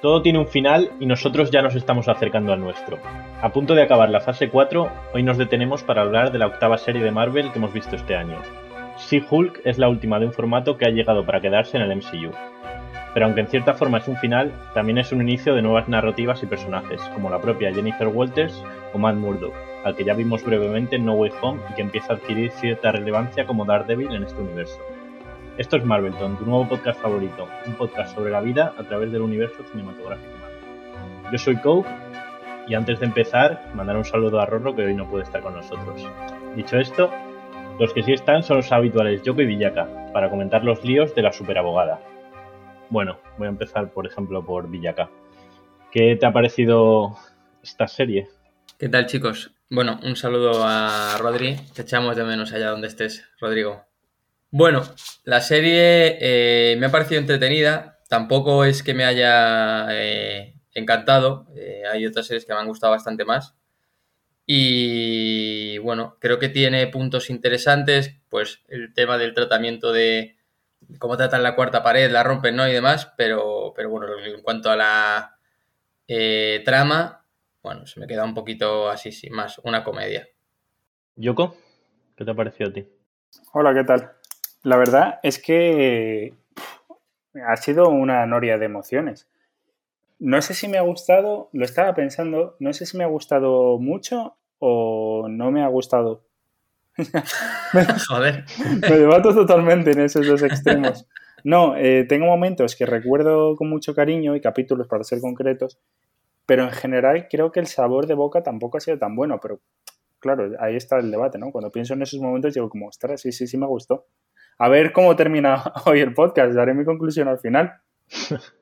Todo tiene un final y nosotros ya nos estamos acercando al nuestro. A punto de acabar la fase 4, hoy nos detenemos para hablar de la octava serie de Marvel que hemos visto este año. She-Hulk es la última de un formato que ha llegado para quedarse en el MCU. Pero aunque en cierta forma es un final, también es un inicio de nuevas narrativas y personajes, como la propia Jennifer Walters o Matt Murdock, al que ya vimos brevemente en No Way Home y que empieza a adquirir cierta relevancia como Daredevil en este universo. Esto es Marvelton, tu nuevo podcast favorito, un podcast sobre la vida a través del universo cinematográfico. Yo soy Coke y antes de empezar, mandar un saludo a Rorro que hoy no puede estar con nosotros. Dicho esto, los que sí están son los habituales Yoko y Villaka, para comentar los líos de la superabogada. Bueno, voy a empezar por ejemplo por Villaka. ¿Qué te ha parecido esta serie? ¿Qué tal chicos? Bueno, un saludo a Rodri, te echamos de menos allá donde estés, Rodrigo. Bueno, la serie eh, me ha parecido entretenida. Tampoco es que me haya eh, encantado. Eh, hay otras series que me han gustado bastante más. Y bueno, creo que tiene puntos interesantes. Pues el tema del tratamiento de cómo tratan la cuarta pared, la rompen, ¿no? Y demás. Pero, pero bueno, en cuanto a la trama, bueno, se me queda un poquito así, sin más, una comedia. Yoko, ¿qué te ha parecido a ti? Hola, ¿qué tal? La verdad es que ha sido una noria de emociones. No sé si me ha gustado, lo estaba pensando, no sé si me ha gustado mucho o no me ha gustado. Joder. me debato totalmente en esos dos extremos. No, eh, tengo momentos que recuerdo con mucho cariño y capítulos para ser concretos, pero en general creo que el sabor de boca tampoco ha sido tan bueno, pero claro, ahí está el debate, ¿no? Cuando pienso en esos momentos digo como, ostras, sí, sí, sí me gustó. A ver cómo termina hoy el podcast, daré mi conclusión al final.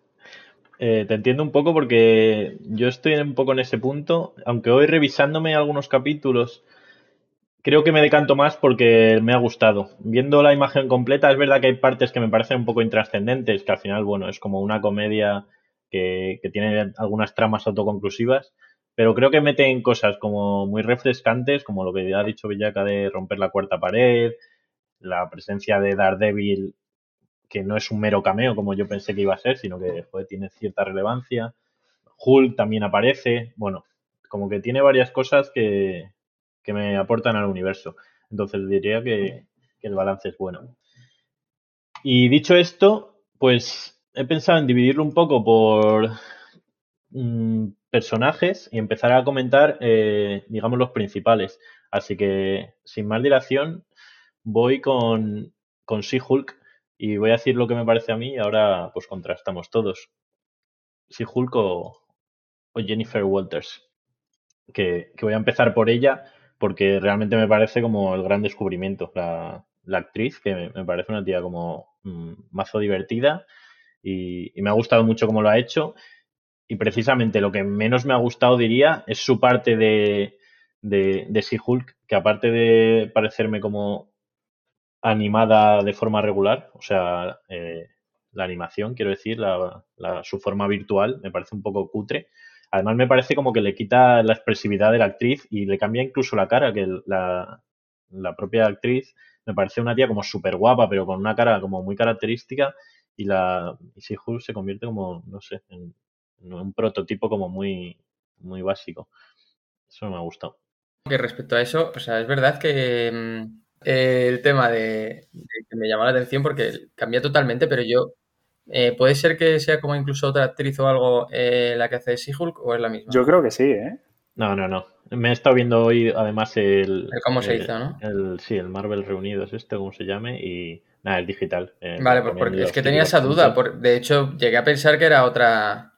Eh, te entiendo un poco porque yo estoy un poco en ese punto, aunque hoy revisándome algunos capítulos, creo que me decanto más porque me ha gustado. Viendo la imagen completa, es verdad que hay partes que me parecen un poco intrascendentes, que al final, bueno, es como una comedia que, que tiene algunas tramas autoconclusivas, pero creo que meten cosas como muy refrescantes, como lo que ha dicho Villaca de romper la cuarta pared, la presencia de Daredevil, que no es un mero cameo como yo pensé que iba a ser, sino que tiene cierta relevancia. Hulk también aparece. Bueno, como que tiene varias cosas que, que me aportan al universo. Entonces diría que, el balance es bueno. Y dicho esto, pues he pensado en dividirlo un poco por mm, personajes y empezar a comentar, eh, digamos, los principales. Así que, sin más dilación, voy con, con She-Hulk y voy a decir lo que me parece a mí y ahora pues contrastamos todos. She-Hulk o, Jennifer Walters. Que, voy a empezar por ella porque realmente me parece como el gran descubrimiento. La, actriz, que me, parece una tía como mm, mazo divertida y, me ha gustado mucho cómo lo ha hecho. Y precisamente lo que menos me ha gustado, diría, es su parte de, She-Hulk, que aparte de parecerme como animada de forma regular, o sea, eh, la animación, quiero decir, su forma virtual, me parece un poco cutre. Además, me parece como que le quita la expresividad de la actriz y le cambia incluso la cara, que la, la propia actriz me parece una tía como súper guapa, pero con una cara como muy característica y la y se convierte como, no sé, en, un prototipo como muy, muy básico. Eso me ha gustado. Que respecto a eso, o sea, es verdad que mm, el tema de, que me llamó la atención porque cambia totalmente, pero yo. Eh, ¿Puede ser que sea como incluso otra actriz o algo eh, la que hace She-Hulk o es la misma? Yo creo que sí, ¿eh? No, no, no. Me he estado viendo hoy además el. el cómo se hizo, ¿no? El, sí, el Marvel Reunidos, este, como se llame, y. Nada, el digital. Eh, vale, pues porque es que tenía esa duda. de hecho, llegué a pensar que era otra,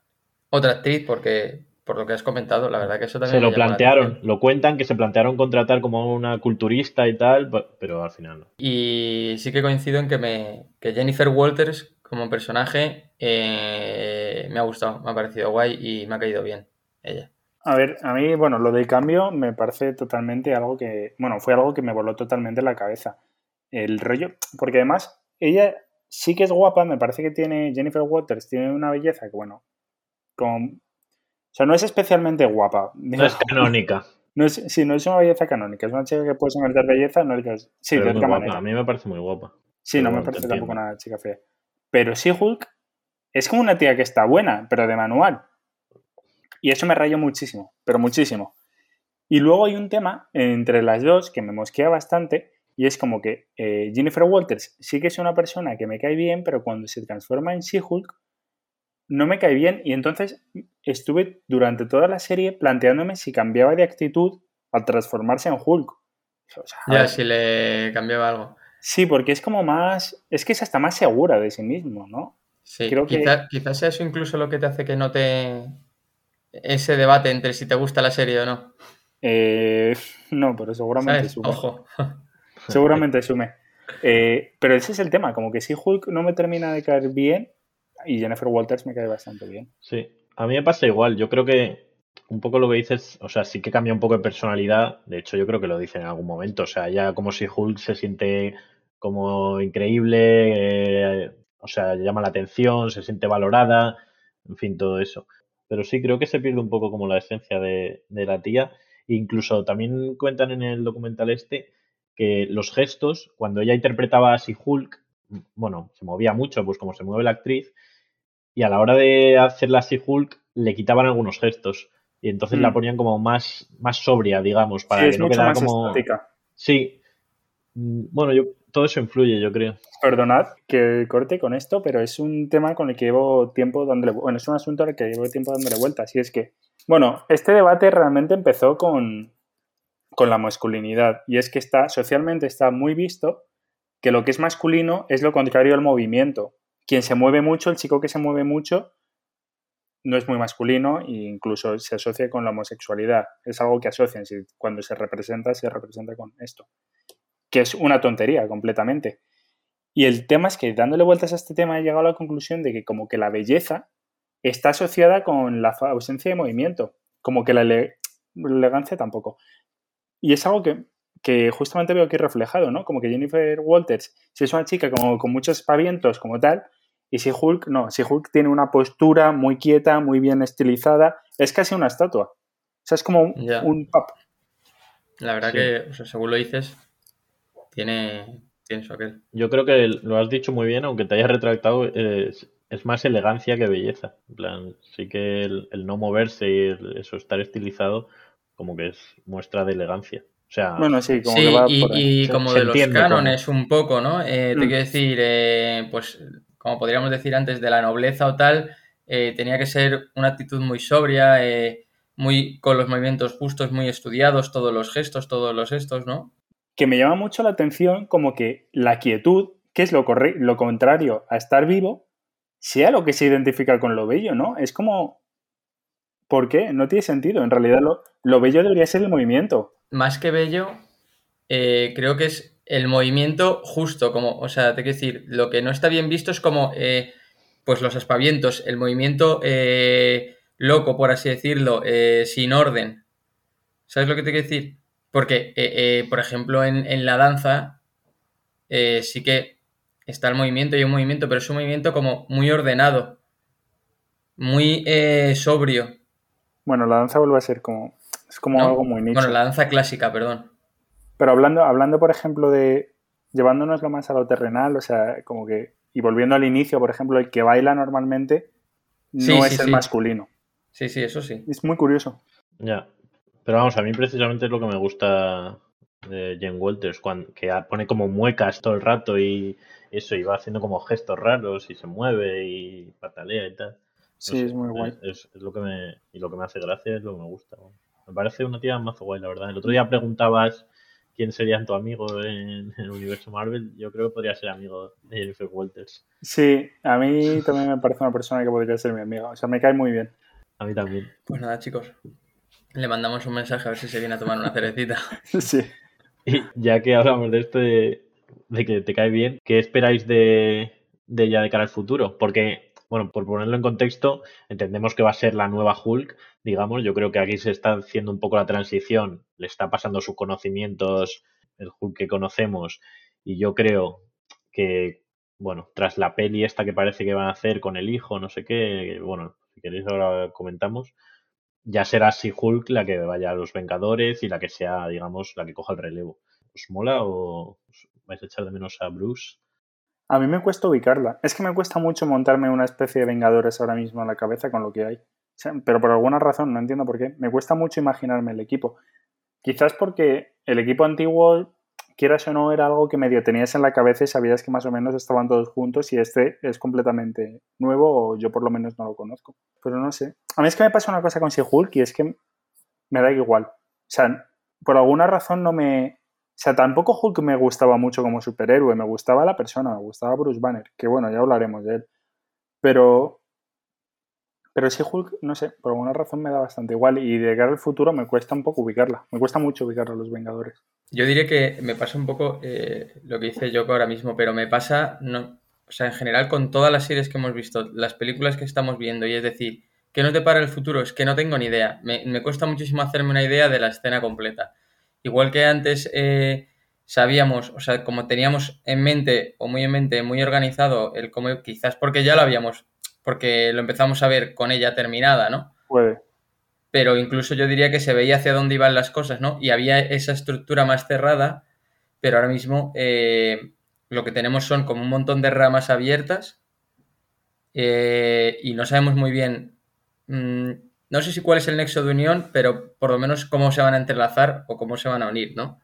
otra actriz porque por lo que has comentado, la verdad que eso también. Se lo plantearon, lo cuentan que se plantearon contratar como una culturista y tal, pero al final no. Y sí que coincido en que, me, que Jennifer Walters como personaje eh, me ha gustado, me ha parecido guay y me ha caído bien ella. A ver, a mí, bueno, lo del cambio me parece totalmente algo que, bueno, fue algo que me voló totalmente la cabeza. El rollo, porque además ella sí que es guapa, me parece que tiene, Jennifer Walters tiene una belleza que, bueno, con o sea, no es especialmente guapa. No es canónica. No es, sí, no es una belleza canónica. Es una chica que puedes encontrar belleza, no digas. Sí, de otra manera. A mí me parece muy guapa. Sí, no me parece tampoco una chica fea. Pero sí, Hulk, es como una tía que está buena, pero de manual. Y eso me rayó muchísimo, pero muchísimo. Y luego hay un tema entre las dos que me mosquea bastante y es como que eh, Jennifer Walters sí que es una persona que me cae bien, pero cuando se transforma en She-Hulk no me cae bien y entonces estuve durante toda la serie planteándome si cambiaba de actitud al transformarse en Hulk. ya, si le cambiaba algo. Sí, porque es como más, es que es hasta más segura de sí mismo, ¿no? Sí, Creo quizás, quizás sea eso incluso lo que te hace que no te... ese debate entre si te gusta la serie o no. Eh, no, pero seguramente sume. Ojo. seguramente sume. Eh, pero ese es el tema, como que si Hulk no me termina de caer bien y Jennifer Walters me cae bastante bien. Sí, a mí me pasa igual. Yo creo que un poco lo que dices, o sea, sí que cambia un poco de personalidad. De hecho, yo creo que lo dicen en algún momento. O sea, ya como si Hulk se siente como increíble, eh, o sea, llama la atención, se siente valorada, en fin, todo eso. Pero sí, creo que se pierde un poco como la esencia de, la tía. Incluso también cuentan en el documental este que los gestos, cuando ella interpretaba así Hulk, bueno, se movía mucho, pues como se mueve la actriz, y a la hora de hacerla así Hulk, le quitaban algunos gestos. Y entonces la mm. ponían como más, más sobria, digamos, para que no quedara como. Sí. Mm, bueno, yo, todo eso influye, yo creo. Perdonad que corte con esto, pero es un tema con el que llevo tiempo dándole. Bueno, es un asunto al que llevo tiempo dándole vueltas. Y es que, bueno, este debate realmente empezó con, con la masculinidad. Y es que está, socialmente está muy visto que lo que es masculino es lo contrario al movimiento. Quien se mueve mucho, el chico que se mueve mucho, no es muy masculino e incluso se asocia con la homosexualidad. Es algo que asocian. Si cuando se representa, se representa con esto. Que es una tontería completamente. Y el tema es que dándole vueltas a este tema he llegado a la conclusión de que como que la belleza está asociada con la ausencia de movimiento. Como que la elegancia tampoco. Y es algo que, que, justamente veo aquí reflejado, ¿no? Como que Jennifer Walters, si es una chica como, con muchos pavientos como tal, y si Hulk, no, si Hulk tiene una postura muy quieta, muy bien estilizada, es casi una estatua. O sea, es como un, pop. La verdad que, según lo dices, tiene, tiene su aquel. Yo creo que lo has dicho muy bien, aunque te hayas retractado, es, más elegancia que belleza. En plan, sí que el, no moverse y eso estar estilizado, como que es muestra de elegancia. O sea, bueno, sí, como que va y, y como de los cánones un poco, ¿no? Eh, Te mm. quiero decir, eh, pues como podríamos decir antes, de la nobleza o tal, eh, tenía que ser una actitud muy sobria, eh, muy con los movimientos justos, muy estudiados, todos los gestos, todos los gestos, ¿no? Que me llama mucho la atención como que la quietud, que es lo, lo contrario a estar vivo, sea lo que se identifica con lo bello, ¿no? Es como... ¿Por qué? No tiene sentido. En realidad lo, lo bello debería ser el movimiento. Más que bello, eh, creo que es el movimiento justo, como, o sea, te quiero decir, lo que no está bien visto es como, eh, pues los aspavientos, el movimiento eh, loco, por así decirlo, sin orden. ¿Sabes lo que te quiero decir? Porque, por ejemplo, en, la danza sí que está el movimiento y un movimiento, pero es un movimiento como muy ordenado, muy sobrio. Bueno, la danza vuelve a ser como, es como algo muy nicho. Bueno, la danza clásica, perdón. Pero hablando, hablando, por ejemplo, de llevándonoslo más a lo terrenal, o sea, como que, y volviendo al inicio, por ejemplo, el que baila normalmente no es el masculino. Sí, sí, eso sí. Es muy curioso. Ya. Pero vamos, a mí precisamente es lo que me gusta de Jen Walters, cuando, que pone como muecas todo el rato y eso, y va haciendo como gestos raros y se mueve y patalea y tal. Sí, es muy guay. Es, lo que me, y lo que me hace gracia es lo que me gusta. Me parece una tía más guay, la verdad. El otro día preguntabas quién sería tu amigo en, el universo Marvel, yo creo que podría ser amigo de Jennifer Walters. Sí, a mí también me parece una persona que podría ser mi amiga. O sea, me cae muy bien. A mí también. Pues nada, chicos. Le mandamos un mensaje a ver si se viene a tomar una cerecita. sí. Y ya que hablamos de esto de, que te cae bien, ¿qué esperáis de, de ella de cara al futuro? Porque bueno, por ponerlo en contexto, entendemos que va a ser la nueva Hulk, digamos. Yo creo que aquí se está haciendo un poco la transición, le está pasando sus conocimientos, el Hulk que conocemos, y yo creo que, bueno, tras la peli esta que parece que van a hacer con el hijo, no sé qué, bueno, si queréis ahora comentamos, ya será así Hulk la que vaya a los Vengadores y la que sea, digamos, la que coja el relevo. ¿Os mola o vais a echar de menos a Bruce? A mí me cuesta ubicarla. Es que me cuesta mucho montarme una especie de Vengadores ahora mismo en la cabeza con lo que hay. pero por alguna razón, no entiendo por qué, me cuesta mucho imaginarme el equipo. Quizás porque el equipo antiguo, quieras o no, era algo que medio tenías en la cabeza y sabías que más o menos estaban todos juntos y este es completamente nuevo o yo por lo menos no lo conozco. Pero no sé. A mí es que me pasa una cosa con She-Hulk y es que me da igual. O sea, por alguna razón no me, o sea, tampoco Hulk me gustaba mucho como superhéroe, me gustaba la persona, me gustaba Bruce Banner, que bueno, ya hablaremos de él. Pero, pero sí Hulk, no sé, por alguna razón me da bastante igual y de cara al futuro me cuesta un poco ubicarla, me cuesta mucho ubicarla a los Vengadores. Yo diría que me pasa un poco eh, lo que dice Yoko ahora mismo, pero me pasa, no, o sea, en general con todas las series que hemos visto, las películas que estamos viendo, y es decir, ¿qué no te para el futuro? Es que no tengo ni idea. Me, me cuesta muchísimo hacerme una idea de la escena completa. Igual que antes eh, sabíamos, o sea, como teníamos en mente, o muy en mente, muy organizado, el cómo, quizás porque ya lo habíamos, porque lo empezamos a ver con ella terminada, ¿no? Puede. Pero incluso yo diría que se veía hacia dónde iban las cosas, ¿no? Y había esa estructura más cerrada, pero ahora mismo eh, lo que tenemos son como un montón de ramas abiertas eh, y no sabemos muy bien. Mm, no sé si cuál es el nexo de unión, pero por lo menos cómo se van a entrelazar o cómo se van a unir, ¿no?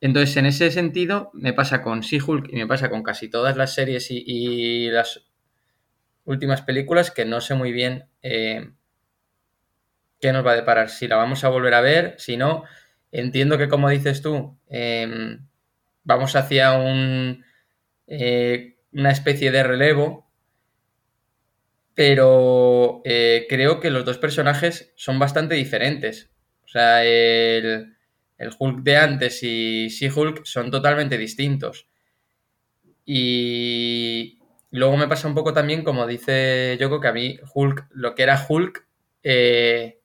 Entonces, en ese sentido, me pasa con She-Hulk y me pasa con casi todas las series y, las últimas películas que no sé muy bien eh, qué nos va a deparar. Si la vamos a volver a ver, si no, entiendo que como dices tú, em, vamos hacia un, eh, una especie de relevo pero eh, creo que los dos personajes son bastante diferentes. O sea, el, Hulk de antes y She-Hulk son totalmente distintos. Y luego me pasa un poco también, como dice Yoko, que a mí Hulk, lo que era Hulk, eh,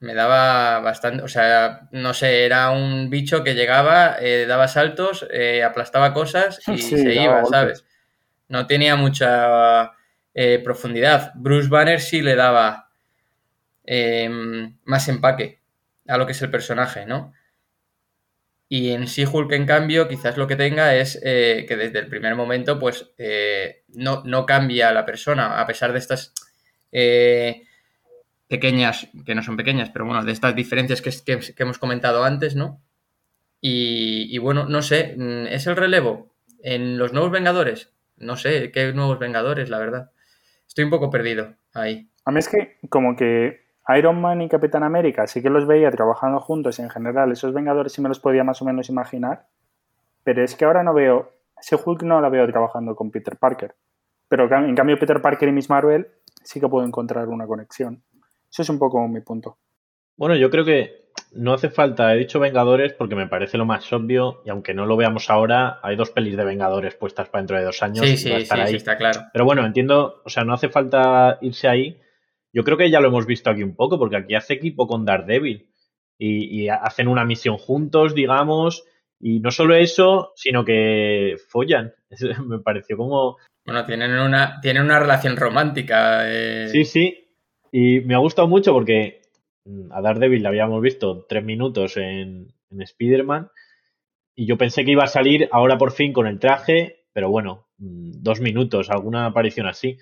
me daba bastante, o sea, no sé, era un bicho que llegaba, eh, daba saltos, aplastaba cosas y se iba, ¿sabes? No tenía mucha eh, profundidad. Bruce Banner sí le daba em, más empaque a lo que es el personaje, ¿no? Y en sí Hulk, en cambio, quizás lo que tenga es eh, que desde el primer momento, pues, eh, no, no, cambia la persona, a pesar de estas pequeñas, que no son pequeñas, pero bueno, de estas diferencias que, hemos comentado antes, ¿no? Y, y, bueno, no sé, mm, ¿es el relevo en los nuevos Vengadores? No sé, ¿qué nuevos Vengadores, la verdad? Estoy un poco perdido ahí. A mí es que como que Iron Man y Capitán América sí que los veía trabajando juntos en general, esos Vengadores sí me los podía más o menos imaginar, pero es que ahora no veo, ese Hulk no la veo trabajando con Peter Parker, pero en cambio Peter Parker y Miss Marvel sí que puedo encontrar una conexión. Eso es un poco mi punto. Bueno, yo creo que no hace falta, he dicho Vengadores porque me parece lo más obvio y aunque no lo veamos ahora, hay dos pelis de Vengadores puestas para dentro de dos años. Sí, sí, sí, está claro. Pero bueno, entiendo, o sea, no hace falta irse ahí. Yo creo que ya lo hemos visto aquí un poco porque aquí hace equipo con Daredevil y, y hacen una misión juntos, digamos, y no solo eso, sino que follan. me pareció como... Bueno, tienen una, tienen una relación romántica. Eh. Sí, sí. Y me ha gustado mucho porque a Daredevil la habíamos visto tres minutos en, en Spider-Man y yo pensé que iba a salir ahora por fin con el traje, pero bueno, mm, dos minutos, alguna aparición así.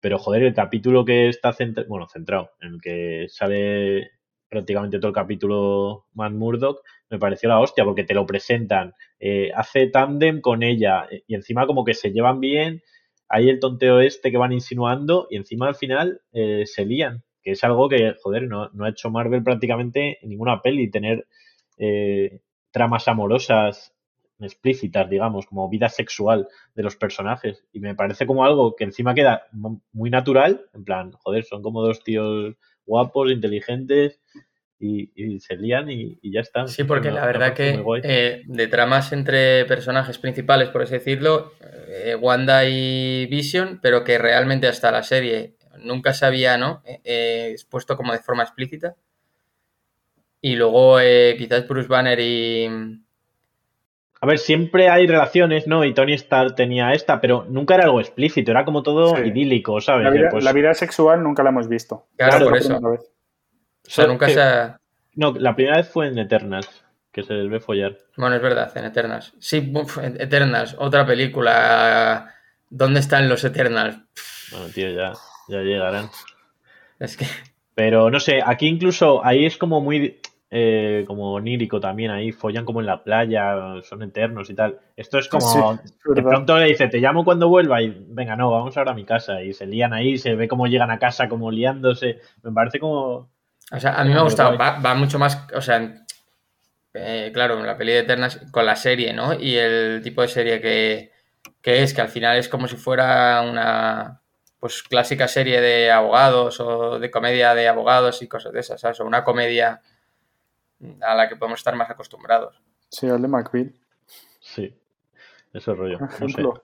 Pero joder, el capítulo que está centrado, bueno, centrado, en el que sale prácticamente todo el capítulo Matt Murdock, me pareció la hostia, porque te lo presentan, eh, hace tándem con ella, eh, y encima como que se llevan bien, hay el tonteo este que van insinuando, y encima al final eh, se lían que es algo que, joder, no, ha hecho Marvel prácticamente en ninguna peli, tener eh, tramas amorosas explícitas, digamos, como vida sexual de los personajes. Y me parece como algo que encima queda muy natural, en plan, joder, son como dos tíos guapos, inteligentes, y, se lían y, ya está. Sí, porque la verdad que eh, de tramas entre personajes principales, por así decirlo, eh, Wanda y Vision, pero que realmente hasta la serie nunca se había ¿no? Eh, eh, expuesto como de forma explícita. Y luego eh, quizás Bruce Banner y... A ver, siempre hay relaciones, ¿no? Y Tony Stark tenía esta, pero nunca era algo explícito, era como todo idílico, ¿sabes? Pues la vida, sexual nunca la hemos visto. Claro, por eso. O sea, nunca se No, la primera vez fue en Eternals. que se les ve follar. Bueno, es verdad, en Eternals. Sí, Eternals, otra película. ¿Dónde están los Eternals? Bueno, tío, ya, ya llegarán. Es que. Pero no sé, aquí incluso ahí es como muy eh, como onírico también ahí, follan como en la playa, son eternos y tal. Esto es como, de pronto le dice, te llamo cuando vuelva y venga, no, vamos ahora a mi casa y se lían ahí, se ve cómo llegan a casa como liándose, me parece como... O sea, a mí me ha gustado, va, mucho más, o sea, eh, claro, la peli de Eternas con la serie, ¿no? Y el tipo de serie que, que es, que al final es como si fuera una, pues clásica serie de abogados o de comedia de abogados y cosas de esas, ¿sabes? O una comedia a la que podemos estar más acostumbrados. Sí, al de McBeal. Sí, ese rollo. No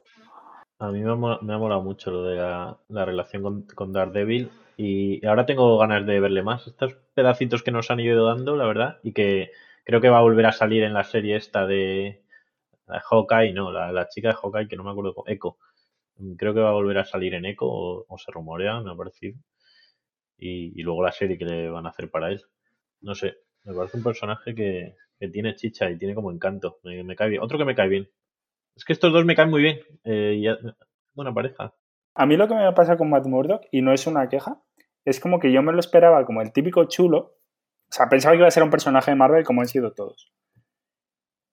A mí me ha, molado mucho lo de la, relación con, con, Daredevil y ahora tengo ganas de verle más. Estos pedacitos que nos han ido dando, la verdad, y que creo que va a volver a salir en la serie esta de, de Hawkeye, no, la, chica de Hawkeye, que no me acuerdo, Echo. Creo que va a volver a salir en Echo, o, se rumorea, me ha parecido. Y, luego la serie que le van a hacer para él. No sé, me parece un personaje que, tiene chicha y tiene como encanto. Me, cae bien. Otro que me cae bien. Es que estos dos me caen muy bien. Eh, buena pareja. A mí lo que me pasa con Matt Murdock, y no es una queja, es como que yo me lo esperaba como el típico chulo. O sea, pensaba que iba a ser un personaje de Marvel como han sido todos.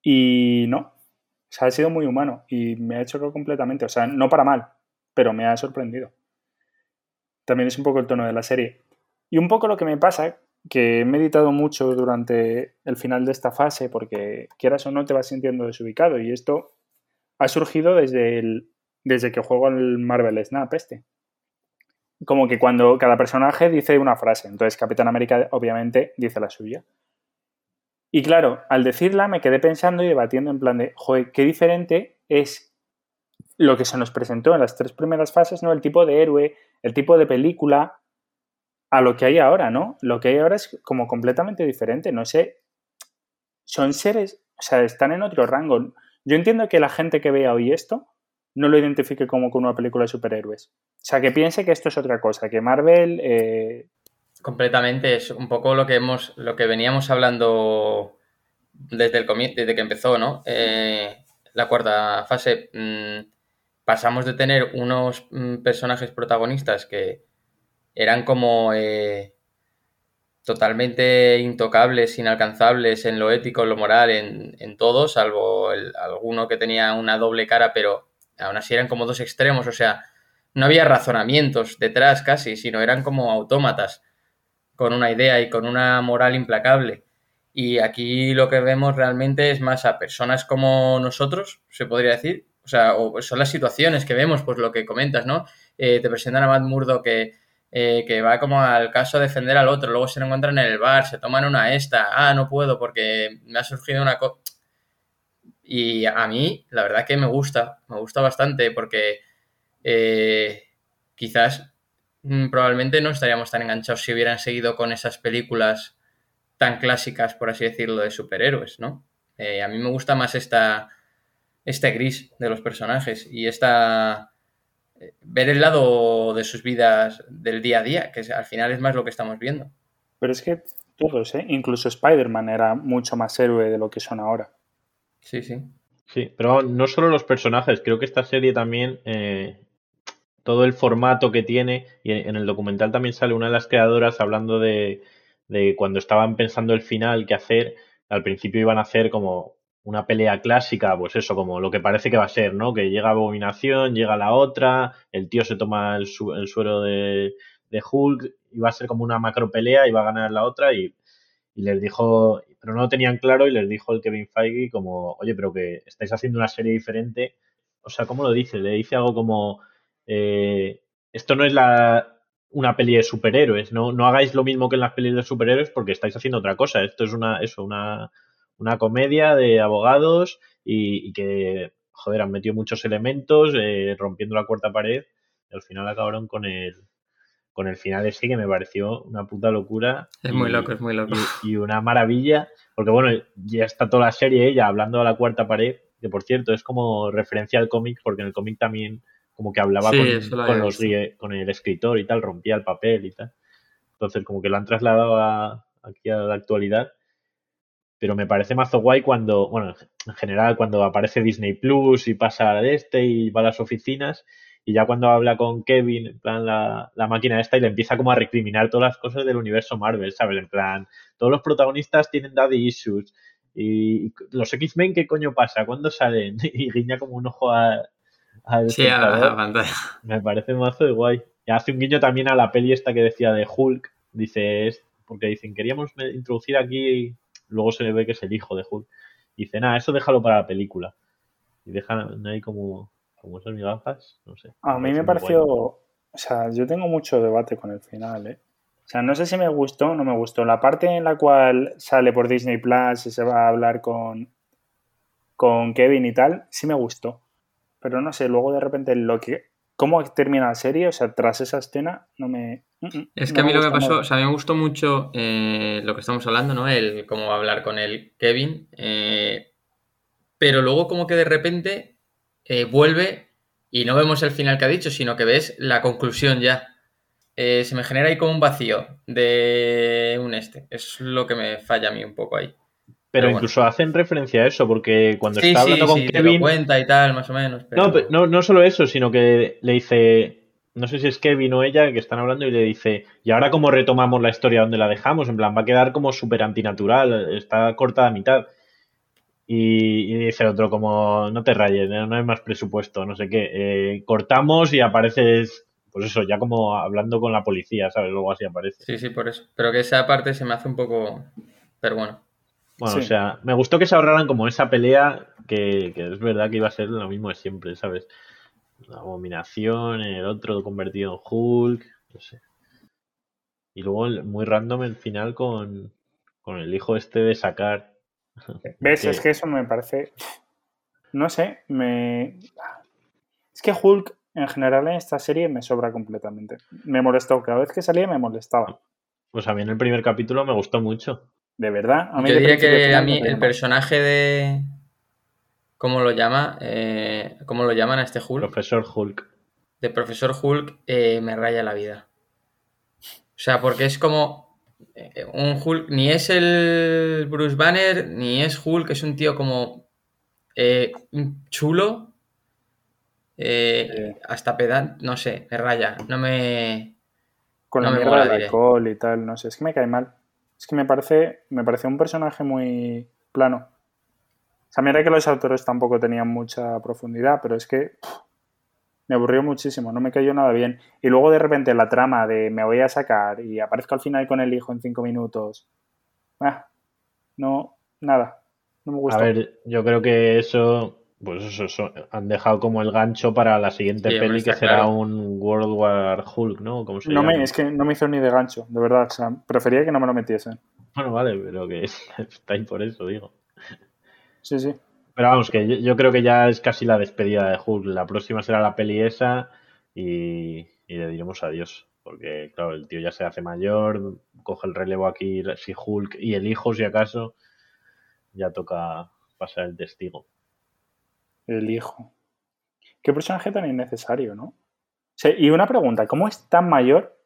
Y no. Sea, ha sido muy humano y me ha hecho completamente. O sea, no para mal, pero me ha sorprendido. También es un poco el tono de la serie. Y un poco lo que me pasa que he meditado mucho durante el final de esta fase porque quieras o no te vas sintiendo desubicado y esto ha surgido desde, el, desde que juego al Marvel Snap este. Como que cuando cada personaje dice una frase, entonces Capitán América obviamente dice la suya. Y claro, al decirla me quedé pensando y debatiendo en plan de, joder, qué diferente es lo que se nos presentó en las tres primeras fases, ¿no? El tipo de héroe, el tipo de película, a lo que hay ahora, ¿no? Lo que hay ahora es como completamente diferente. No sé, son seres, o sea, están en otro rango. Yo entiendo que la gente que vea hoy esto no lo identifique como con una película de superhéroes. O sea, que piense que esto es otra cosa, que Marvel... Eh, completamente, es un poco lo que hemos, lo que veníamos hablando desde el desde que empezó, ¿no? Eh, la cuarta fase. Mm, pasamos de tener unos mm, personajes protagonistas que eran como eh, totalmente intocables, inalcanzables en lo ético, en lo moral, en, en todo, salvo alguno que tenía una doble cara, pero aún así eran como dos extremos, o sea, no había razonamientos detrás casi, sino eran como autómatas, con una idea y con una moral implacable. Y aquí lo que vemos realmente es más a personas como nosotros, se podría decir. O sea, o son las situaciones que vemos, pues lo que comentas, ¿no? Eh, te presentan a Matt Murdo que eh, que va como al caso a defender al otro, luego se lo encuentran en el bar, se toman una esta, ah, no puedo porque me ha surgido una cosa. Y a mí, la verdad que me gusta, me gusta bastante porque eh, quizás probablemente no estaríamos tan enganchados si hubieran seguido con esas películas tan clásicas, por así decirlo, de superhéroes, ¿no? Eh, a mí me gusta más esta, este gris de los personajes y esta ver el lado de sus vidas del día a día, que al final es más lo que estamos viendo. Pero es que todos, ¿eh? incluso Spider-Man era mucho más héroe de lo que son ahora. Sí, sí. Sí, pero no solo los personajes, creo que esta serie también, eh, todo el formato que tiene, y en el documental también sale una de las creadoras hablando de, de cuando estaban pensando el final, qué hacer, al principio iban a hacer como una pelea clásica, pues eso, como lo que parece que va a ser, ¿no? Que llega Abominación, llega la otra, el tío se toma el, suero de, de, Hulk, y va a ser como una macro pelea y va a ganar la otra y, les dijo, pero no lo tenían claro y les dijo el Kevin Feige como, oye, pero que estáis haciendo una serie diferente. O sea, ¿cómo lo dice? Le dice algo como, eh, esto no es la, una peli de superhéroes, ¿no? No hagáis lo mismo que en las pelis de superhéroes porque estáis haciendo otra cosa. Esto es una, eso, una una comedia de abogados y, que, joder, han metido muchos elementos eh, rompiendo la cuarta pared y al final acabaron con el, con el final ese que me pareció una puta locura. Es muy loco, es muy loco. Y, una maravilla, porque bueno, ya está toda la serie ella hablando a la cuarta pared, que por cierto es como referencia al cómic, porque en el cómic también como que hablaba con, los, con el escritor y tal, rompía el papel y tal. Entonces como que lo han trasladado aquí a la actualidad pero me parece mazo guay cuando, bueno, en general cuando aparece Disney Plus y pasa de este y va a las oficinas y ya cuando habla con Kevin, en plan la, la máquina esta y le empieza como a recriminar todas las cosas del universo Marvel, ¿sabes? En plan, todos los protagonistas tienen daddy issues y, los X-Men, ¿qué coño pasa? ¿Cuándo salen? Y guiña como un ojo a, sí, a la pantalla. Me parece mazo de guay. Y hace un guiño también a la peli esta que decía de Hulk. Dice, porque dicen, queríamos introducir aquí, luego se ve que es el hijo de Hulk. Dice, nada, eso déjalo para la película. Y dejan ahí como, como esas migajas, no sé. A mí me pareció, o sea, yo tengo mucho debate con el final, ¿eh? O sea, no sé si me gustó o no me gustó. La parte en la cual sale por Disney Plus y se va a hablar con, con Kevin y tal, sí me gustó. Pero no sé, luego de repente lo que cómo termina la serie, o sea, tras esa escena, no me. Mm, mm, es que a mí lo que pasó, o sea, a mí me gustó mucho eh, lo que estamos hablando, ¿no? El cómo hablar con el Kevin. Eh, pero luego, como que de repente eh, vuelve y no vemos el final que ha dicho, sino que ves la conclusión ya. se me genera ahí como un vacío de un este. Es lo que me falla a mí un poco ahí. Pero, incluso hacen referencia a eso, porque cuando está hablando con Kevin. cuenta y tal, más o menos. No, no, no solo eso, sino que le dice. No sé si es Kevin o ella que están hablando y le dice. ¿Y ahora cómo retomamos la historia donde la dejamos? En plan, va a quedar como súper antinatural, está cortada a mitad. Y, dice el otro, como, no te rayes, no hay más presupuesto, no sé qué. Eh, cortamos y apareces, pues eso, ya como hablando con la policía, ¿sabes? Luego así aparece. Sí, sí, por eso. Pero que esa parte se me hace un poco. Pero bueno. Bueno, o sea, me gustó que se ahorraran como esa pelea que, es verdad que iba a ser lo mismo de siempre, ¿sabes? La abominación, el otro convertido en Hulk, no sé. Y luego muy random el final con, el hijo este de sacar. ¿Ves? Es que eso me parece. No sé, me. Es que Hulk en general en esta serie me sobra completamente. Me molestó, cada vez que salía me molestaba. Pues a mí en el primer capítulo me gustó mucho. De verdad. A mí Yo diría que a mí el personaje de. ¿Cómo lo llama? Eh, ¿Cómo lo llaman a este Hulk? Profesor Hulk. De Profesor Hulk eh, me raya la vida. O sea, porque es como. Eh, un Hulk. Ni es el Bruce Banner, ni es Hulk, es un tío como. chulo. hasta pedante. No sé, me raya. No me. Con la mierda de alcohol y tal, no sé, es que me cae mal. Es que me parece, me parece un personaje muy plano. O sea, mira que los autores tampoco tenían mucha profundidad, pero es que me aburrió muchísimo, no me cayó nada bien. Y luego de repente la trama de me voy a sacar y aparezco al final con el hijo en cinco minutos. Ah, no, nada. No me gusta. A ver, yo creo que eso pues eso, han dejado como el gancho para la siguiente peli que será un World War Hulk, ¿no? no me, es que no me hizo ni de gancho, de verdad. O sea, prefería que no me lo metiesen. Bueno, vale, pero que está ahí por eso, digo. Sí, sí. Pero vamos, que yo, creo que ya es casi la despedida de Hulk. La próxima será la peli esa y, le diremos adiós. Porque, claro, el tío ya se hace mayor, coge el relevo aquí, si Hulk y el hijo, si acaso, ya toca pasar el testigo. El hijo. Qué personaje tan innecesario, ¿no? y una pregunta, ¿cómo es tan mayor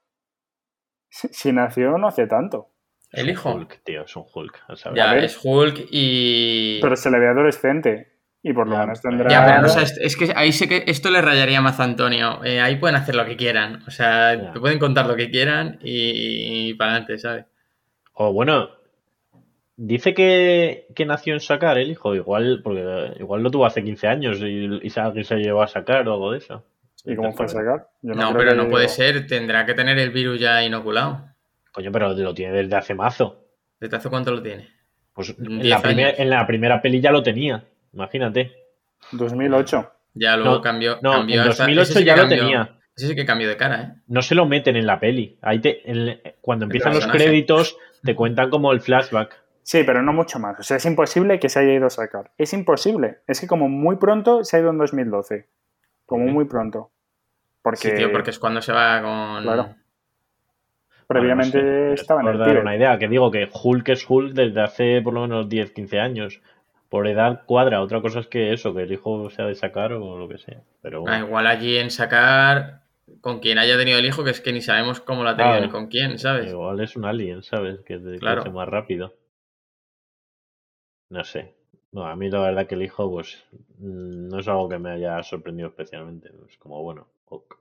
si, nació no hace tanto? El hijo. Hulk, tío, es un Hulk. Ya, es Hulk y. Pero se le ve adolescente. Y por lo menos tendrá. Ya, pero no, sé, es que ahí sé que esto le rayaría más a Antonio. Eh, ahí pueden hacer lo que quieran. O sea, te pueden contar lo que quieran y, y para adelante, ¿sabes? O bueno, Dice que, nació en sacar el hijo, igual, porque igual lo tuvo hace 15 años y, y se, se llevó a sacar o algo de eso. ¿Y cómo fue a sacar? no, pero no puede ser, tendrá que tener el virus ya inoculado. Coño, pero lo tiene desde hace mazo. ¿Desde hace cuánto lo tiene? Pues en la, en la, primera peli ya lo tenía, imagínate. 2008. Ya luego cambió. No, en 2008 ya lo tenía. Ese sí que cambió de cara, ¿eh? No se lo meten en la peli. Ahí te, cuando empiezan los créditos, te cuentan como el flashback. Sí, pero no mucho más. O sea, es imposible que se haya ido a sacar. Es imposible. Es que como muy pronto se ha ido en 2012. Como muy pronto. Porque... Sí, tío, porque es cuando se va con... Claro. Previamente estaba en el dar una idea, que digo que Hulk es Hulk desde hace por lo menos 10, 15 años. Por edad cuadra. Otra cosa es que eso, que el hijo sea de sacar o lo que sea. Pero ah, igual allí en sacar con quien haya tenido el hijo, que es que ni sabemos cómo lo ha tenido ni con quién, ¿sabes? Igual es un alien, ¿sabes? Que, claro. más rápido. No sé. No, a mí la verdad que el hijo, pues, mm, no es algo que me haya sorprendido especialmente. Es como, bueno, ok.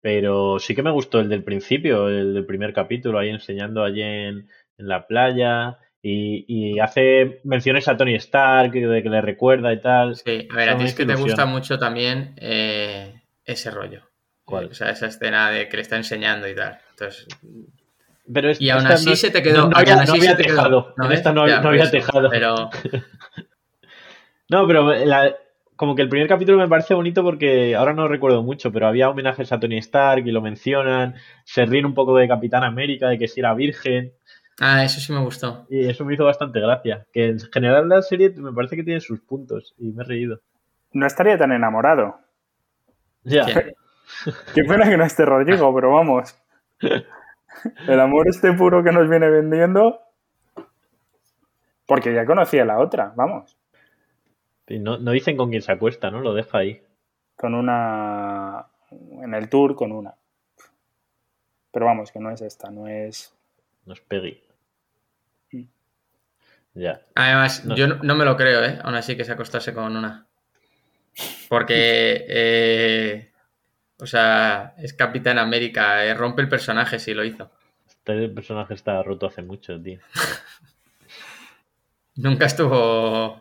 Pero sí que me gustó el del principio, el del primer capítulo, ahí enseñando allí en, en la playa. Y, y hace menciones a Tony Stark, de que le recuerda y tal. Sí, a ver, a ti es que te gusta mucho también eh, ese rollo. ¿Cuál? O sea, esa escena de que le está enseñando y tal. Entonces, Pero es- y aún así no- se te quedó. No, había, no había quedó- tejado. ¿no en esta no, Ya, no había tejado. Pero No, pero la- como que el primer capítulo me parece bonito porque ahora no recuerdo mucho, pero había homenajes a Tony Stark y lo mencionan. Se ríen un poco de Capitán América, de que si era virgen. Ah, eso sí me gustó. Y eso me hizo bastante gracia. Que en general la serie me parece que tiene sus puntos y me he reído. No estaría tan enamorado. Ya. Qué pena que no esté Rodrigo, pero vamos. El amor este puro que nos viene vendiendo. Porque ya conocía la otra, vamos. Y no, no dicen con quién se acuesta, ¿no? Lo deja ahí. Con una. En el tour, con una. Pero vamos, que no es esta, no es. No es Peggy. Mm. Ya. Además, No. yo no, no me lo creo, ¿eh? Aún así que se acostase con una. Porque, eh, o sea, es Capitán América, eh, rompe el personaje si lo hizo. Este personaje está roto hace mucho, tío. Nunca estuvo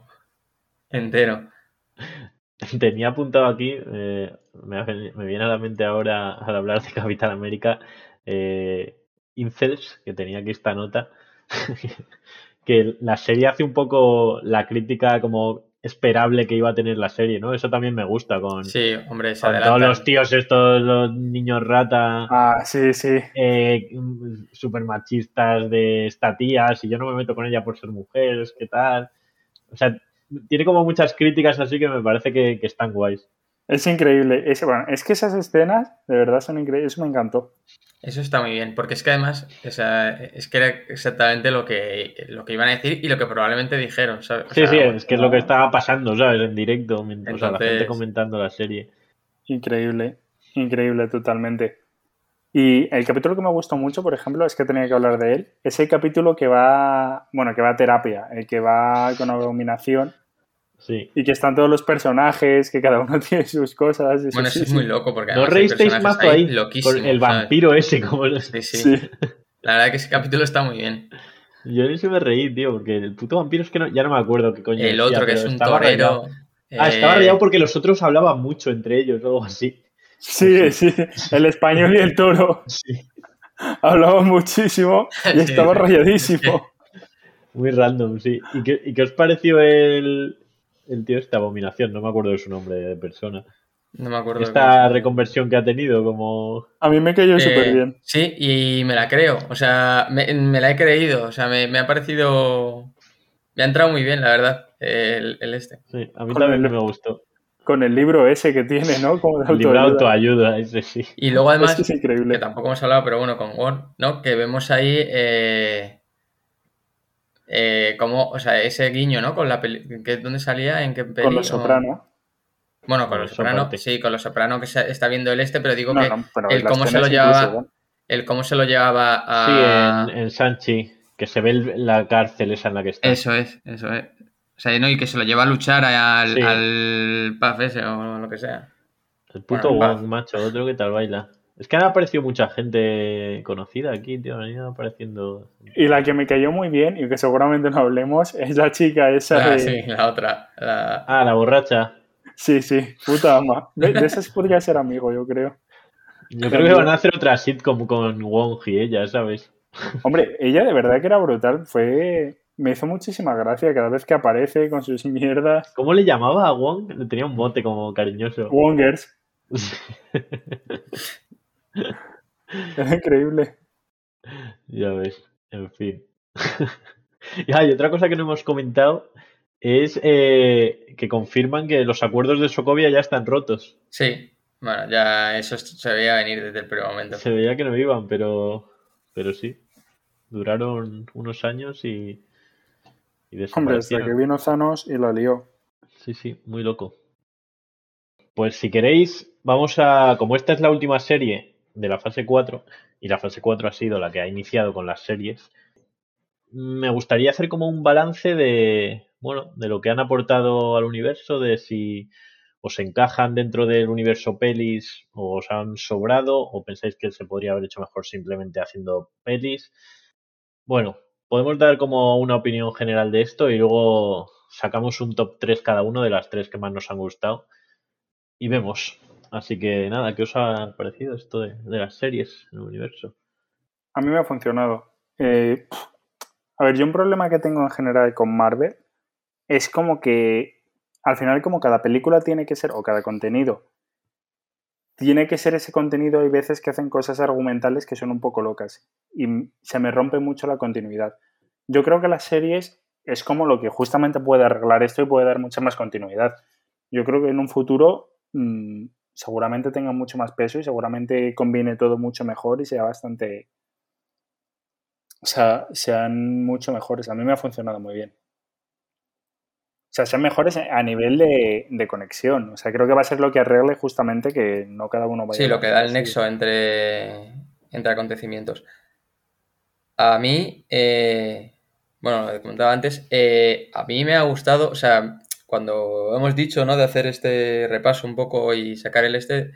entero. Tenía apuntado aquí, eh, me, me viene a la mente ahora al hablar de Capitán América, eh, Incels, que tenía aquí esta nota, que la serie hace un poco la crítica como esperable que iba a tener la serie, ¿no? Eso también me gusta con, Sí, hombre, se con todos los tíos estos, los niños rata, Ah, sí, sí. eh, super machistas de esta tía, si yo no me meto con ella por ser mujer, es que tal. O sea, tiene como muchas críticas así que me parece que, que están guays. Es increíble. Es, bueno, es que esas escenas, de verdad, son increíbles. Eso me encantó. Eso está muy bien, porque es que además, o sea, es que era exactamente lo que, lo que iban a decir y lo que probablemente dijeron, ¿sabes? O Sí, sea, sí, es que es lo que estaba pasando, ¿sabes? En directo, mientras, o sea, la gente Entonces- comentando la serie. Increíble. Increíble, totalmente. Y el capítulo que me gustó mucho, por ejemplo, es que tenía que hablar de él. Es el capítulo que va. Bueno, que va a terapia, el que va con abominación. Sí. Y que están todos los personajes, que cada uno tiene sus cosas. Eso Bueno, sí, eso es sí. muy loco porque No reísteis personajes mazo ahí, por el ¿sabes? vampiro ese, como Sí, sí, Sí. La verdad que ese capítulo está muy bien. Yo en ese me reí, tío, porque el puto vampiro es que no- ya no me acuerdo qué coño El decía, otro que es un estaba torero. Ah, estaba eh, rayado porque los otros hablaban mucho entre ellos o algo así. Sí, sí. El español y el toro Sí. hablaban muchísimo y Sí, estaba rayadísimo. Muy random, sí. ¿Y qué, y qué os pareció el, el tío esta abominación? No me acuerdo de su nombre de persona. No me acuerdo. Esta reconversión que ha tenido, como. A mí me cayó Eh, súper bien. Sí, y me la creo. O sea, me, me la he creído. O sea, me, me ha parecido. Me ha entrado muy bien, la verdad, el, el este. Sí, a mí Con también el- me gustó. Con el libro ese que tiene, ¿no? Como de El libro de autoayuda. ese sí. Y luego además, Es que es que increíble. tampoco hemos hablado, pero bueno, con Gon, ¿no? Que vemos ahí eh, eh, como, o sea, ese guiño, ¿no? Con la peli, que, ¿dónde salía? ¿En qué peli? Con los soprano. Bueno, con los soprano, sí, con los soprano que se- está viendo el este, pero digo No, que no, pero el cómo se lo llevaba, incluso, ¿no? el cómo se lo llevaba a... Sí, en, en Sanchi, que se ve el- la cárcel esa en la que está. Eso es, eso es. O sea, no, y que se lo lleva a luchar al, Sí. al puff ese o lo que sea. El puto Bueno, Wong, macho, otro que tal baila. Es que han aparecido mucha gente conocida aquí, tío. Han ido apareciendo. Y la que me cayó muy bien, y que seguramente no hablemos, es la chica esa Ah, de... sí, la otra. la- Ah, la borracha. Sí, sí, puta ama. De, de esas podría ser amigo, yo creo. Yo creo que van a hacer otra sitcom con Wong y ella, ¿sabes? Hombre, ella de verdad que era brutal. Fue... Me hizo muchísima gracia cada vez que aparece con sus mierdas. ¿Cómo le llamaba a Wong? Le tenía un mote como cariñoso. Wongers. Era increíble. ya ves, en fin. y, ah, y otra cosa que no hemos comentado es eh, que confirman que los acuerdos de Sokovia ya están rotos. Sí, bueno, ya eso se veía venir desde el primer momento. Se veía que no iban, pero, pero sí. Duraron unos años y, y Hombre, hasta que vino Thanos y la lió. Sí, sí, muy loco. Pues si queréis, vamos a. Como esta es la última serie de la fase 4, y la fase 4 ha sido la que ha iniciado con las series, me gustaría hacer como un balance de, bueno, de lo que han aportado al universo, de si os encajan dentro del universo pelis o os han sobrado o pensáis que se podría haber hecho mejor simplemente haciendo pelis. Bueno, podemos dar como una opinión general de esto y luego sacamos un top 3 cada uno de las tres que más nos han gustado y vemos. Así que nada, ¿qué os ha parecido esto de, las series en el universo? A mí me ha funcionado. Eh, a ver, yo un problema que tengo en general con Marvel es como que al final como cada película tiene que ser, o cada contenido, tiene que ser ese contenido, hay veces que hacen cosas argumentales que son un poco locas y se me rompe mucho la continuidad. Yo creo que las series es como lo que justamente puede arreglar esto y puede dar mucha más continuidad. Yo creo que en un futuro mm, seguramente tenga mucho más peso y seguramente combine todo mucho mejor y sea bastante... O sea, sean mucho mejores. A mí me ha funcionado muy bien. O sea, sean mejores a nivel de, conexión. O sea, creo que va a ser lo que arregle justamente que no cada uno vaya Sí, lo que da el nexo entre, entre acontecimientos. A mí, eh, bueno, lo comentaba antes, eh, a mí me ha gustado, o sea, cuando hemos dicho, ¿no? De hacer este repaso un poco y sacar el este,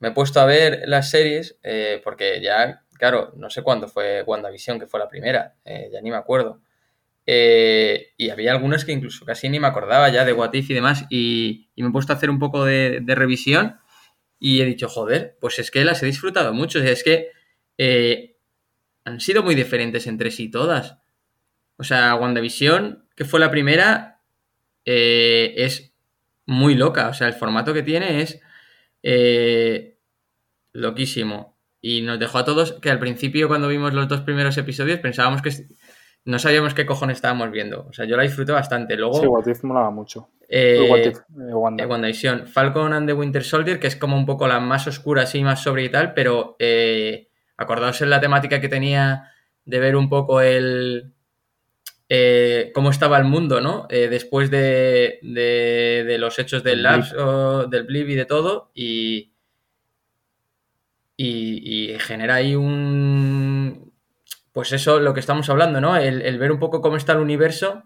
me he puesto a ver las series, eh, porque ya, claro, no sé cuándo fue WandaVision, que fue la primera, ya ni me acuerdo. Eh, y había algunas que incluso casi ni me acordaba ya de What If y demás. Y, me he puesto a hacer un poco de, revisión y he dicho, joder, pues es que las he disfrutado mucho. es que eh, han sido muy diferentes entre sí todas. O sea, WandaVision, que fue la primera, eh, es muy loca. O sea, el formato que tiene es loquísimo. Y nos dejó a todos que al principio, cuando vimos los dos primeros episodios, pensábamos que no sabíamos qué cojones estábamos viendo. O sea, yo la disfruté bastante. Luego, sí, What If molaba mucho. Eh, What If, eh, WandaVision. Falcon and the Winter Soldier, que es como un poco la más oscura, así, más sobre y tal, pero eh, acordaos en la temática que tenía de ver un poco el... Eh, cómo estaba el mundo, ¿no? después de, de, los hechos del Labs, o del Blip y de todo, y, y, y genera ahí un, pues eso, lo que estamos hablando, ¿no? El, ver un poco cómo está el universo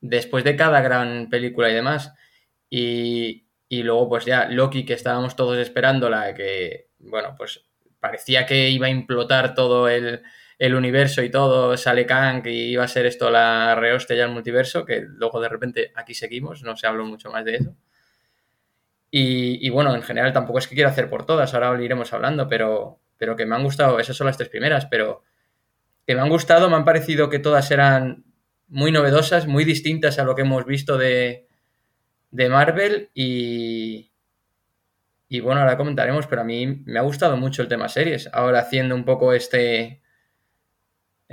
después de cada gran película y demás. Y, y luego, pues ya, Loki, que estábamos todos esperándola, que, bueno, pues parecía que iba a implotar todo el, universo y todo, sale Kang y iba a ser esto la rehoste ya el multiverso, que luego de repente aquí seguimos, no se habló mucho más de eso. Y, y, bueno, en general tampoco es que quiera hacer por todas, ahora lo iremos hablando, pero, pero que me han gustado, esas son las tres primeras, pero que me han gustado, me han parecido que todas eran muy novedosas, muy distintas a lo que hemos visto de, de Marvel y, y bueno, ahora comentaremos, pero a mí me ha gustado mucho el tema series, ahora haciendo un poco este,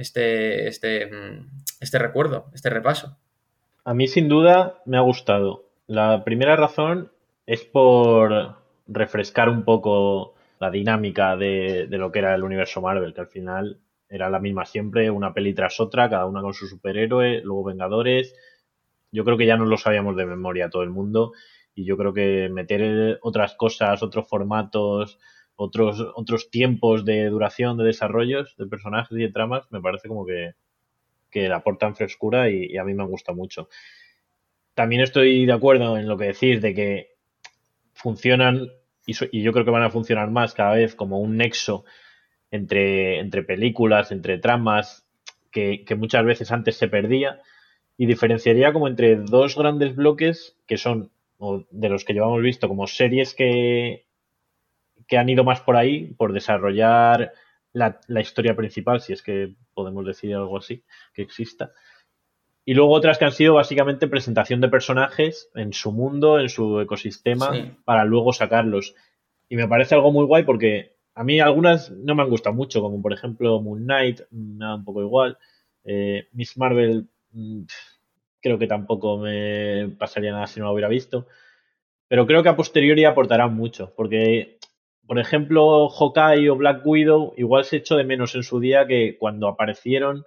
este, este, mm, este recuerdo, este repaso. A mí sin duda me ha gustado. La primera razón es por refrescar un poco la dinámica de, de lo que era el universo Marvel, que al final era la misma siempre, una peli tras otra, cada una con su superhéroe, luego Vengadores. Yo creo que ya no lo sabíamos de memoria todo el mundo y yo creo que meter otras cosas, otros formatos, otros, otros tiempos de duración de desarrollos de personajes y de tramas, me parece como que, que aportan frescura y, a mí me gusta mucho. También estoy de acuerdo en lo que decís de que funcionan y, y yo creo que van a funcionar más cada vez como un nexo entre, entre películas, entre tramas, que, muchas veces antes se perdía, y diferenciaría como entre dos grandes bloques que son, o de los que llevamos visto, como series que, que han ido más por ahí, por desarrollar la, la, historia principal, si es que podemos decir algo así, que exista. Y luego otras que han sido básicamente presentación de personajes en su mundo, en su ecosistema, para luego sacarlos. Y me parece algo muy guay porque a mí algunas no me han gustado mucho, como por ejemplo Moon Knight, me da un poco igual. Eh, Miss Marvel, mm, creo que tampoco me pasaría nada si no lo hubiera visto. Pero creo que a posteriori aportarán mucho, porque, por ejemplo, Hawkeye o Black Widow igual se echó de menos en su día que cuando aparecieron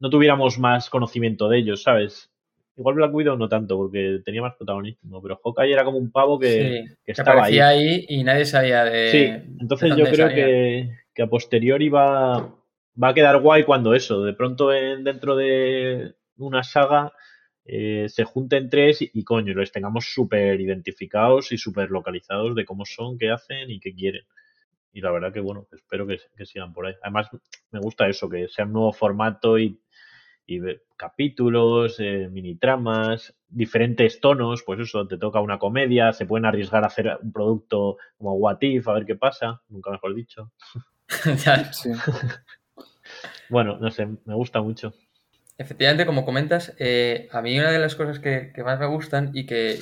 no tuviéramos más conocimiento de ellos, ¿sabes? Igual Black Widow no tanto, porque tenía más protagonismo, pero Hawkeye era como un pavo que, estaba ahí. y nadie sabía de. Sí, entonces yo creo que, a posteriori va, va a quedar guay cuando eso, de pronto en, dentro de una saga eh, se junten tres y, coño, los tengamos súper identificados y súper localizados de cómo son, qué hacen y qué quieren. Y la verdad que, bueno, espero que, que sigan por ahí. Además, me gusta eso, que sea un nuevo formato y y capítulos, eh, mini tramas, diferentes tonos, pues eso, te toca una comedia, se pueden arriesgar a hacer un producto como What If, a ver qué pasa, nunca mejor dicho. bueno, no sé, me gusta mucho. Efectivamente, como comentas, eh, a mí una de las cosas que, más me gustan y que,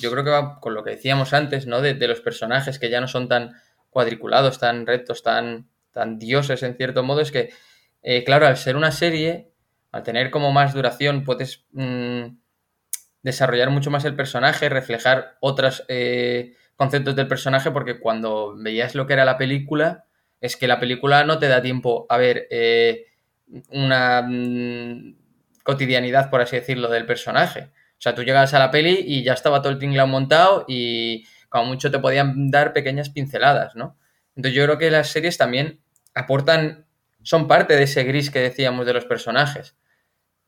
yo creo que va con lo que decíamos antes, ¿no? De, los personajes que ya no son tan cuadriculados, tan rectos, tan, tan dioses en cierto modo, es que, eh, claro, al ser una serie, al tener como más duración puedes mm, desarrollar mucho más el personaje, reflejar otros eh, conceptos del personaje, porque cuando veías lo que era la película, es que la película no te da tiempo a ver una mm, cotidianidad, por así decirlo, del personaje. O sea, tú llegas a la peli y ya estaba todo el tinglao montado y como mucho te podían dar pequeñas pinceladas, ¿no? Entonces yo creo que las series también aportan, son parte de ese gris que decíamos de los personajes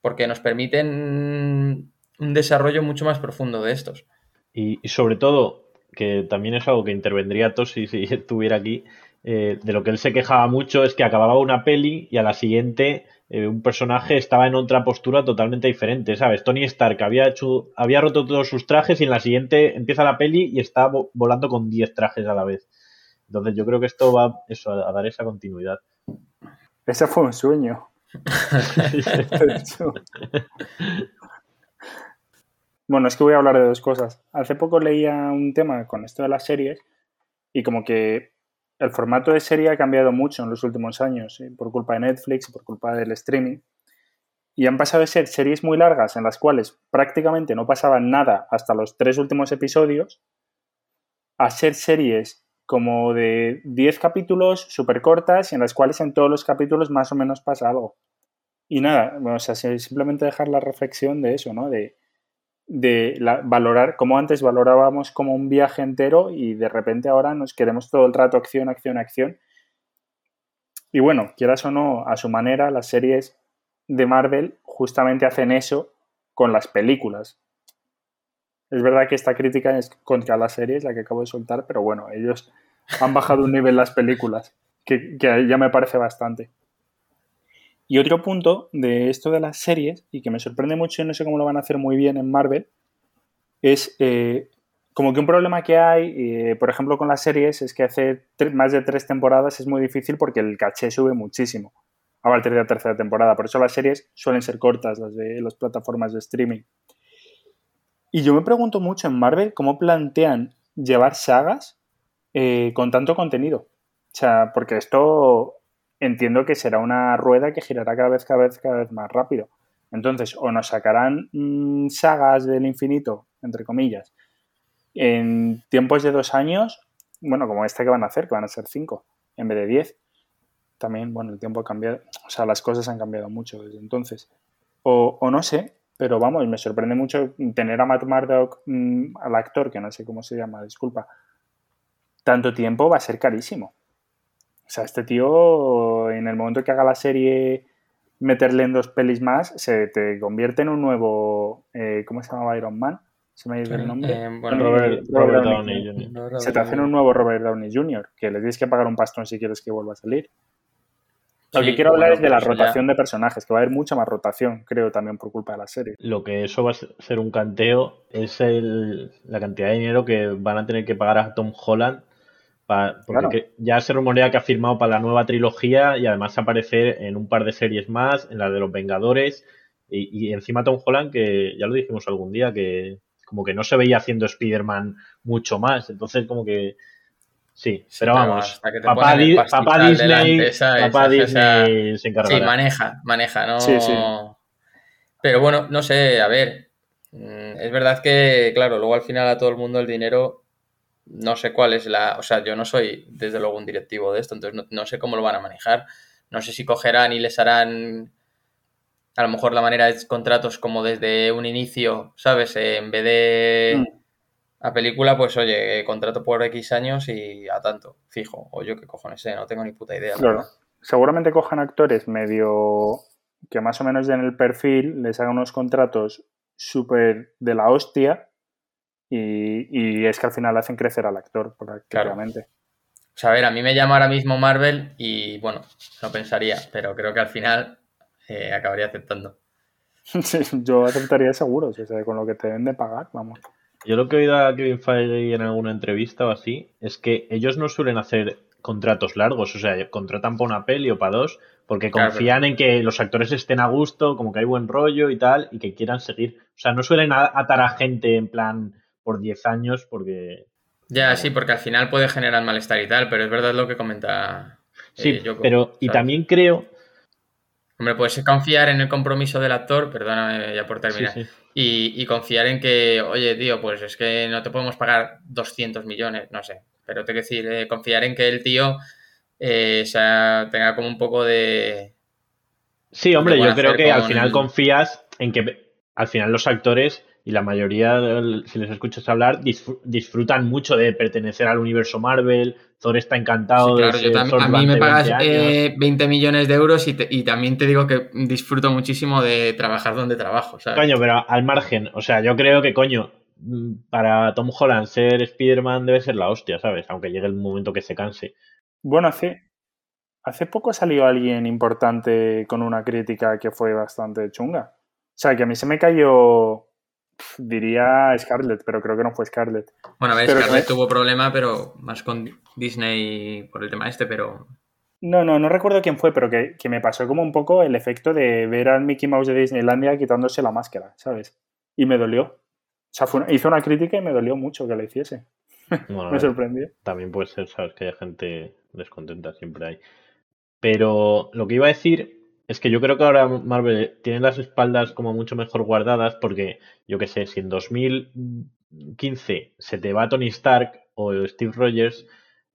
porque nos permiten un desarrollo mucho más profundo de estos. Y, sobre todo, que también es algo que intervendría Tosi si estuviera aquí, eh, de lo que él se quejaba mucho es que acababa una peli y a la siguiente eh, un personaje estaba en otra postura totalmente diferente, ¿sabes? Tony Stark había hecho, había roto todos sus trajes y en la siguiente empieza la peli y está volando con 10 trajes a la vez. Entonces yo creo que esto va eso, a dar esa continuidad. Ese fue un sueño. bueno, es que voy a hablar de dos cosas. Hace poco leía un tema con esto de las series y como que el formato de serie ha cambiado mucho en los últimos años por culpa de Netflix, por culpa del streaming. Y han pasado de ser series muy largas en las cuales prácticamente no pasaba nada hasta los tres últimos episodios a ser series como de 10 capítulos súper cortas y en las cuales en todos los capítulos más o menos pasa algo. Y nada, o sea, simplemente dejar la reflexión de eso, ¿no? De, de valorar, como antes valorábamos como un viaje entero y de repente ahora nos queremos todo el rato acción, acción, acción. Y bueno, quieras o no, a su manera, las series de Marvel justamente hacen eso con las películas. Es verdad que esta crítica es contra las series, la que acabo de soltar, pero bueno, ellos han bajado un nivel las películas, que, que ya me parece bastante. Y otro punto de esto de las series, y que me sorprende mucho y no sé cómo lo van a hacer muy bien en Marvel, es eh, como que un problema que hay, eh, por ejemplo, con las series, es que hace más de tres temporadas es muy difícil porque el caché sube muchísimo a partir de la tercera temporada. Por eso las series suelen ser cortas, las de las plataformas de streaming. Y yo me pregunto mucho en Marvel cómo plantean llevar sagas eh, con tanto contenido. O sea, porque esto entiendo que será una rueda que girará cada vez, cada vez, cada vez más rápido. Entonces, o nos sacarán mm, sagas del infinito, entre comillas, en tiempos de dos años, bueno, como esta que van a hacer, que van a ser cinco, en vez de diez. También, bueno, el tiempo ha cambiado, o sea, las cosas han cambiado mucho desde entonces. O, no sé, pero vamos, me sorprende mucho tener a Matt Murdock, mm, al actor, que no sé cómo se llama, disculpa, tanto tiempo va a ser carísimo. O sea, este tío, en el momento que haga la serie, meterle en dos pelis más, se te convierte en un nuevo. Eh, ¿Cómo se llamaba Iron Man? ¿Se me dice el nombre? Eh, Robert, Downey, Jr. Se te hacen un nuevo Robert Downey Jr., que le tienes que pagar un pastón si quieres que vuelva a salir. Lo que quiero hablar es de la rotación de personajes, que va a haber mucha más rotación, creo, también por culpa de la serie. Lo que eso va a ser un canteo es el, la cantidad de dinero que van a tener que pagar a Tom Holland porque ya se rumorea que ha firmado para la nueva trilogía y además aparecer en un par de series más, en la de los Vengadores. Y, encima Tom Holland, que ya lo dijimos algún día, que como que no se veía haciendo Spider-Man mucho más. Entonces, como que. Sí, pero vamos. Papá, Disney, papá Disney se encarga. Sí, maneja, maneja, ¿no? Sí, sí. Pero bueno, no sé, a ver. Mm, es verdad que, claro, luego al final a todo el mundo el dinero no sé cuál es la, o sea, yo no soy desde luego un directivo de esto, entonces no, sé cómo lo van a manejar. No sé si cogerán y les harán a lo mejor la manera de contratos como desde un inicio, ¿sabes? En vez de mm. a película, pues oye, contrato por X años y a tanto, fijo. O yo qué cojones sé, no tengo ni puta idea. Claro. Seguramente cojan actores medio que más o menos den el perfil, les hagan unos contratos súper de la hostia y, es que al final hacen crecer al actor, claramente. O sea, a ver, a mí me llama ahora mismo Marvel y bueno, no pensaría, pero creo que al final eh, acabaría aceptando. Sí, yo aceptaría seguro, con lo que te deben de pagar, vamos. Yo lo que he oído a Kevin Feige en alguna entrevista o así es que ellos no suelen hacer contratos largos, o sea, contratan para una peli o para dos, porque confían en que los actores estén a gusto, como que hay buen rollo y tal, y que quieran seguir. O sea, no suelen atar a gente en plan por 10 años porque... Ya, sí, porque al final puede generar malestar y tal, pero es verdad lo que comenta. Eh, sí, pero y también creo Hombre, puedes confiar en el compromiso del actor, perdóname ya por terminar, Y, confiar en que, oye, tío, pues es que no te podemos pagar 200 millones, no sé. Pero tengo que decir, eh, confiar en que el tío eh, sea, tenga como un poco de... Sí, hombre, yo creo que al final confías en que al final los actores y la mayoría, si les escuchas hablar, disfrutan mucho de pertenecer al universo Marvel. Thor está encantado de ser A mí me pagas 20 eh, millones de euros y, también te digo que disfruto muchísimo de trabajar donde trabajo. ¿sabes? Coño, pero al margen, o sea, yo creo que, coño, para Tom Holland ser Spider-Man debe ser la hostia, ¿sabes? Aunque llegue el momento que se canse. Bueno, hace, hace poco salió alguien importante con una crítica que fue bastante chunga. O sea, que a mí se me cayó diría Scarlett, pero creo que no fue Scarlett. Bueno, a ver, Scarlett tuvo problema, pero más con Disney por el tema este, pero... No, no, no recuerdo quién fue, pero que, me pasó como un poco el efecto de ver al Mickey Mouse de Disneylandia quitándose la máscara, ¿sabes? Y me dolió. O sea, hizo una crítica y me dolió mucho que le hiciese. me sorprendió. También puede ser, ¿sabes? Que hay gente descontenta, siempre hay. Pero lo que iba a decir es que yo creo que ahora Marvel tiene las espaldas como mucho mejor guardadas porque, yo qué sé, si en 2015 se te va Tony Stark o Steve Rogers,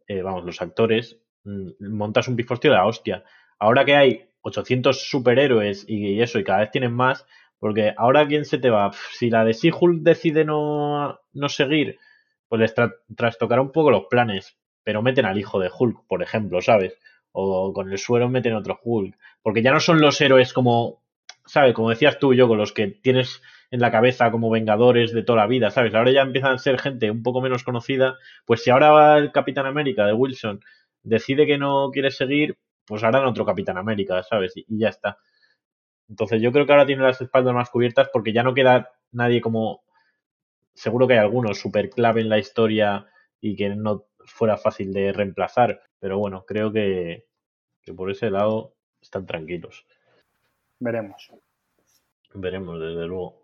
eh, vamos, los actores, mm, montas un pifostio de la hostia. Ahora que hay 800 superhéroes y, eso, y cada vez tienen más, porque ahora quién se te va, si la de She-Hulk decide no, no seguir, pues les trastocará un poco los planes, pero meten al hijo de Hulk, por ejemplo, ¿sabes? O con el suero meten otro Hulk. Porque ya no son los héroes como, ¿sabes? Como decías tú y yo, con los que tienes en la cabeza como vengadores de toda la vida, ¿sabes? Ahora ya empiezan a ser gente un poco menos conocida. Pues si ahora va el Capitán América de Wilson decide que no quiere seguir, pues harán otro Capitán América, ¿sabes? Y, ya está. Entonces yo creo que ahora tiene las espaldas más cubiertas porque ya no queda nadie como... Seguro que hay algunos súper clave en la historia y que no fuera fácil de reemplazar. Pero bueno, creo que, por ese lado están tranquilos. Veremos. Veremos, desde luego.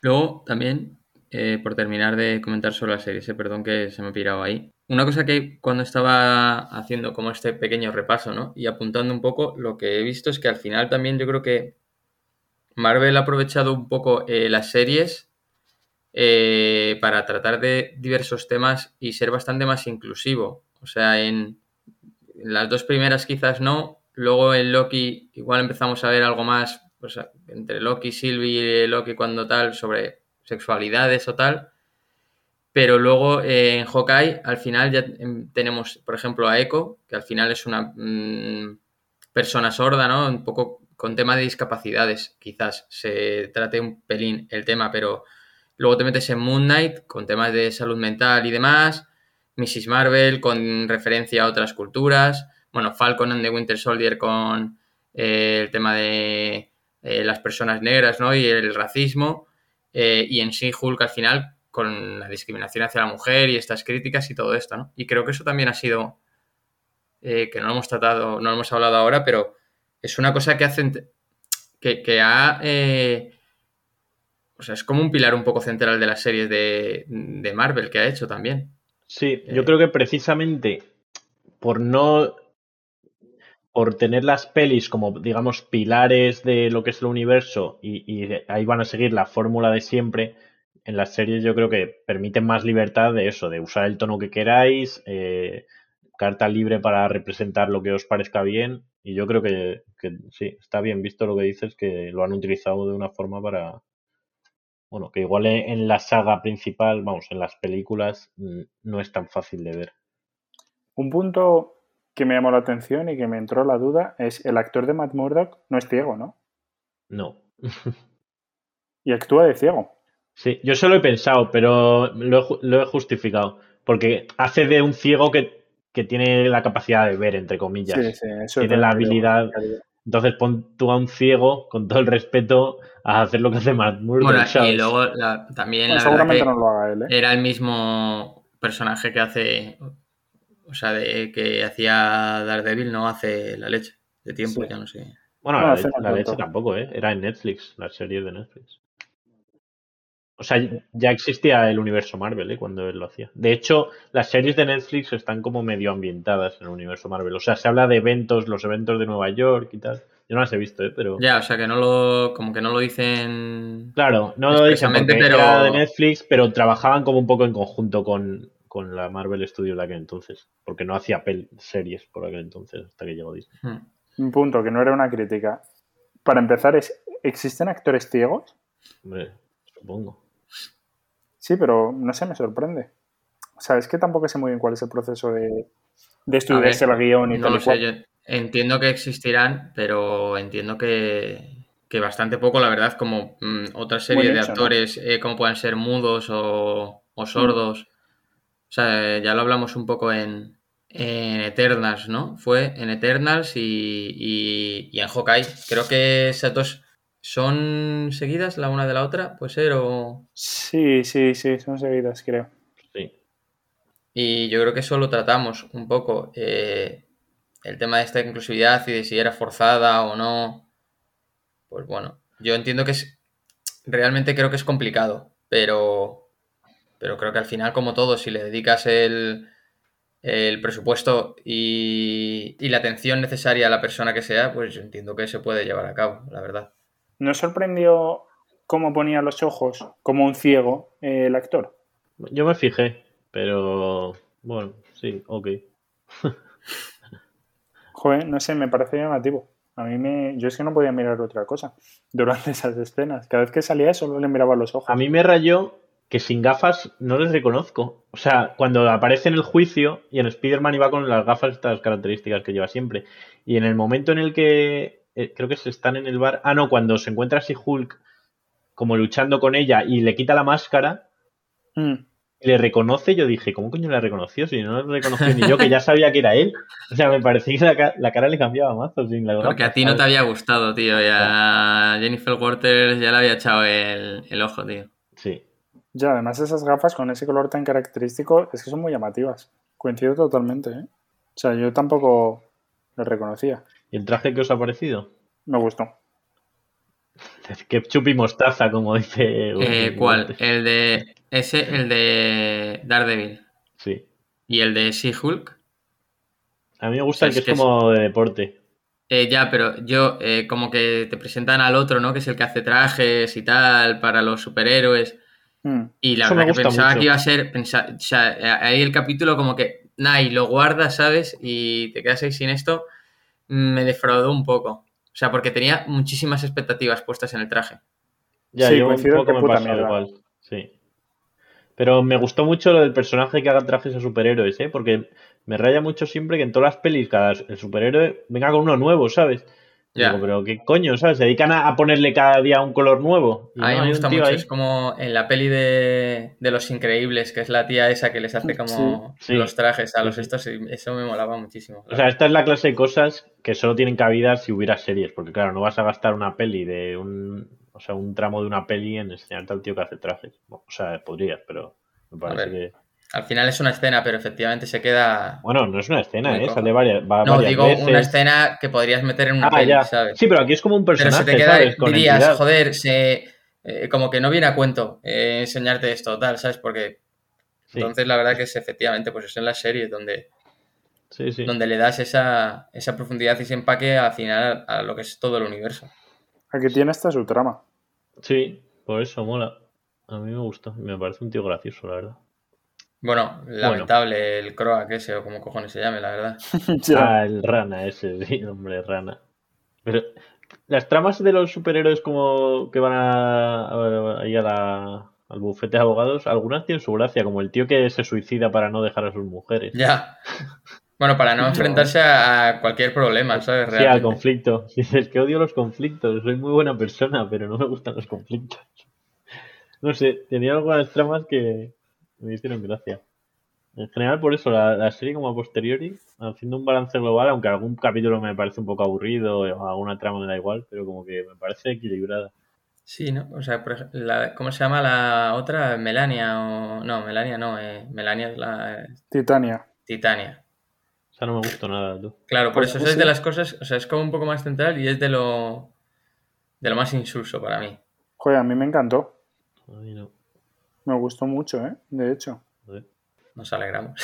Luego, también, eh, por terminar de comentar sobre la serie, perdón que se me ha pirado ahí. Una cosa que cuando estaba haciendo como este pequeño repaso, ¿no? Y apuntando un poco, lo que he visto es que al final también yo creo que Marvel ha aprovechado un poco eh, las series eh, para tratar de diversos temas y ser bastante más inclusivo. O sea, en, las dos primeras quizás no, luego en Loki igual empezamos a ver algo más pues, entre Loki, Sylvie y Loki cuando tal sobre sexualidades o tal. Pero luego eh, en Hawkeye al final ya tenemos, por ejemplo, a Echo, que al final es una mm, persona sorda, ¿no? Un poco con tema de discapacidades, quizás se trate un pelín el tema, pero luego te metes en Moon Knight con temas de salud mental y demás. Mrs. Marvel con referencia a otras culturas, bueno, Falcon and the Winter Soldier con eh, el tema de eh, las personas negras ¿no? y el racismo, eh, y en sí Hulk al final con la discriminación hacia la mujer y estas críticas y todo esto, ¿no? Y creo que eso también ha sido, que no lo hemos tratado, no lo hemos hablado ahora, pero es una cosa que hace, que, que ha... o sea, es como un pilar un poco central de las series de, de Marvel que ha hecho también. Sí, yo eh, creo que precisamente por no. por tener las pelis como, digamos, pilares de lo que es el universo y, ahí van a seguir la fórmula de siempre, en las series yo creo que permiten más libertad de eso, de usar el tono que queráis, eh, carta libre para representar lo que os parezca bien. Y yo creo que, que sí, está bien visto lo que dices, que lo han utilizado de una forma para, bueno, que igual en la saga principal, vamos, en las películas no es tan fácil de ver. Un punto que me llamó la atención y que me entró la duda es el actor de Matt Murdock no es ciego, ¿no? No. Y actúa de ciego. Sí, yo solo he pensado, pero lo he, ju- lo he justificado. Porque hace de un ciego que, que tiene la capacidad de ver, entre comillas. Sí, sí, eso Tiene la habilidad. Entonces pon tú a un ciego, con todo el respeto, a hacer lo que hace Matt Murdock, Bueno, y luego la- también Bueno, la seguramente que no lo haga él, ¿eh? era el mismo personaje que hace, o sea, de, que hacía Daredevil, no hace la leche de tiempo, Sí. ya no sé. Bueno, No, la, leche, la tampoco, ¿eh? Era en Netflix, la serie de Netflix. O sea, ya existía el universo Marvel, ¿eh? Cuando él lo hacía. De hecho, las series de Netflix están como medio ambientadas en el universo Marvel. O sea, se habla de eventos, los eventos de Nueva York y tal. Yo no las he visto, ¿eh? Pero... Ya, o sea, que no lo, como que no lo dicen. Claro, no lo dicen porque pero- era de Netflix, pero trabajaban como un poco en conjunto con, con la Marvel Studios de aquel entonces. Porque no hacía pel- series por aquel entonces, hasta que llegó Disney. Hmm. Un punto que no era una crítica. Para empezar, es, ¿existen actores ciegos? Hombre, supongo. Sí, pero no sé, me sorprende. O sea, es que tampoco sé muy bien cuál es el proceso de, de estudiarse ver, el guion y No tal lo sé, yo entiendo que existirán, pero entiendo que, que bastante poco, la verdad, como mm, otra serie de actores, eh, como puedan ser mudos o, o sordos. O sea, ya lo hablamos un poco en, en Eternals, ¿no? Fue en Eternals y, y, y en Hawkeye. Creo que esas dos son seguidas la una de la otra, puede ser, o... Sí, sí, sí, son seguidas, creo. Sí. Y yo creo que eso lo tratamos un poco. eh, el tema de esta inclusividad y de si era forzada o no. Pues bueno, yo entiendo que es. Realmente creo que es complicado, pero. Pero creo que al final, como todo, si le dedicas el, el presupuesto y, y la atención necesaria a la persona que sea, pues yo entiendo que se puede llevar a cabo, la verdad. ¿No sorprendió cómo ponía los ojos como un ciego eh, el actor? Yo me fijé, pero bueno, sí, ok. Joder, no sé, me parece llamativo. A mí me. Yo es que no podía mirar otra cosa durante esas escenas. Cada vez que salía eso, solo le miraba los ojos. A mí me rayó que sin gafas no les reconozco. O sea, cuando aparece en el juicio y en Spider-Man iba con las gafas estas características que lleva siempre. Y en el momento en el que eh, creo que se están en el bar. Ah, no, cuando se encuentra así Hulk como luchando con ella y le quita la máscara Mm. le reconoce, yo dije, ¿cómo coño la reconoció? Si no la reconoció ni yo, que ya sabía que era él. O sea, me parecía que la, ca- la cara le cambiaba mazo sin la Porque a ti no te había gustado, tío. Y a Jennifer Waters ya le había echado el, el ojo, tío. Sí. Ya, además esas gafas con ese color tan característico es que son muy llamativas. Coincido totalmente, ¿eh? O sea, yo tampoco lo reconocía. ¿Y el traje que os ha parecido? Me gustó. Ketchup y mostaza, como dice. Eh, ¿Cuál? El de. Ese, el de Daredevil. Sí. Y el de She-Hulk. A mí me gusta el que es que es- como de deporte. Eh, ya, pero yo, eh, como que te presentan al otro, ¿no? Que es el que hace trajes y tal para los superhéroes. Mm. Y la Eso verdad que pensaba mucho. que iba a ser. pensa- o sea, ahí el capítulo, como que. Nah, y lo guardas, ¿sabes? Y te quedas ahí sin esto. Me defraudó un poco. O sea, porque tenía muchísimas expectativas puestas en el traje. Ya, Sí, yo un poco que me igual. Sí. Pero me gustó mucho lo del personaje que haga trajes a superhéroes, ¿eh? Porque me raya mucho siempre que en todas las pelis cada el superhéroe venga con uno nuevo, ¿sabes? Digo, pero qué coño, ¿sabes? Se dedican a, a ponerle cada día un color nuevo. A mí no, me gusta mucho, ahí. es como en la peli de, de Los Increíbles, que es la tía esa que les hace como Sí, sí. los trajes a los estos, y eso me molaba muchísimo. O sea, esta es la clase de cosas que solo tienen cabida si hubiera series, porque claro, no vas a gastar una peli de un, o sea, un tramo de una peli en enseñarte al tío que hace trajes. O sea, podrías, pero me parece que... Al final es una escena, pero efectivamente se queda... Bueno, no es una escena, ¿eh? Sale varias, va No, varias digo veces. una escena que podrías meter en una Ah, peli, ya. ¿sabes? Sí, pero aquí es como un pero personaje, se te queda, ¿sabes? Con dirías, entidad. joder, se, eh, como que no viene a cuento eh, enseñarte esto, tal, ¿sabes? Porque Sí, entonces la verdad que es efectivamente, pues es en la serie donde, sí, sí. donde le das esa, esa profundidad y ese empaque al final a lo que es todo el universo. Aquí tiene hasta su trama. Sí, por eso mola. A mí me gusta, me parece un tío gracioso, la verdad. Bueno, lamentable el Croak ese o como cojones se llame, la verdad. Ya. Ah, el rana ese, sí, hombre, rana. Pero las tramas de los superhéroes como que van a, a- ahí a la- al bufete de abogados, algunas tienen su gracia, como el tío que se suicida para no dejar a sus mujeres. Ya. Bueno, para no enfrentarse a cualquier problema, ¿sabes? Sí, al Realmente. conflicto. Dices que odio los conflictos, soy muy buena persona, pero no me gustan los conflictos. No sé, tenía algunas tramas que me hicieron gracia. En general, por eso, la, la serie como a posteriori, haciendo un balance global, aunque algún capítulo me parece un poco aburrido o alguna trama me da igual, pero como que me parece equilibrada. Sí, ¿no? O sea, por la- ¿cómo se llama la otra? Melania o... No, Melania no, eh, Melania es la Titania. Titania. O sea, no me gustó nada, tú. Claro, por Pues eso es de las cosas, o sea, es como un poco más central y es de lo de lo más insulso para mí. Joder, a mí me encantó. A mí no. Me gustó mucho, ¿eh? De hecho. Nos alegramos.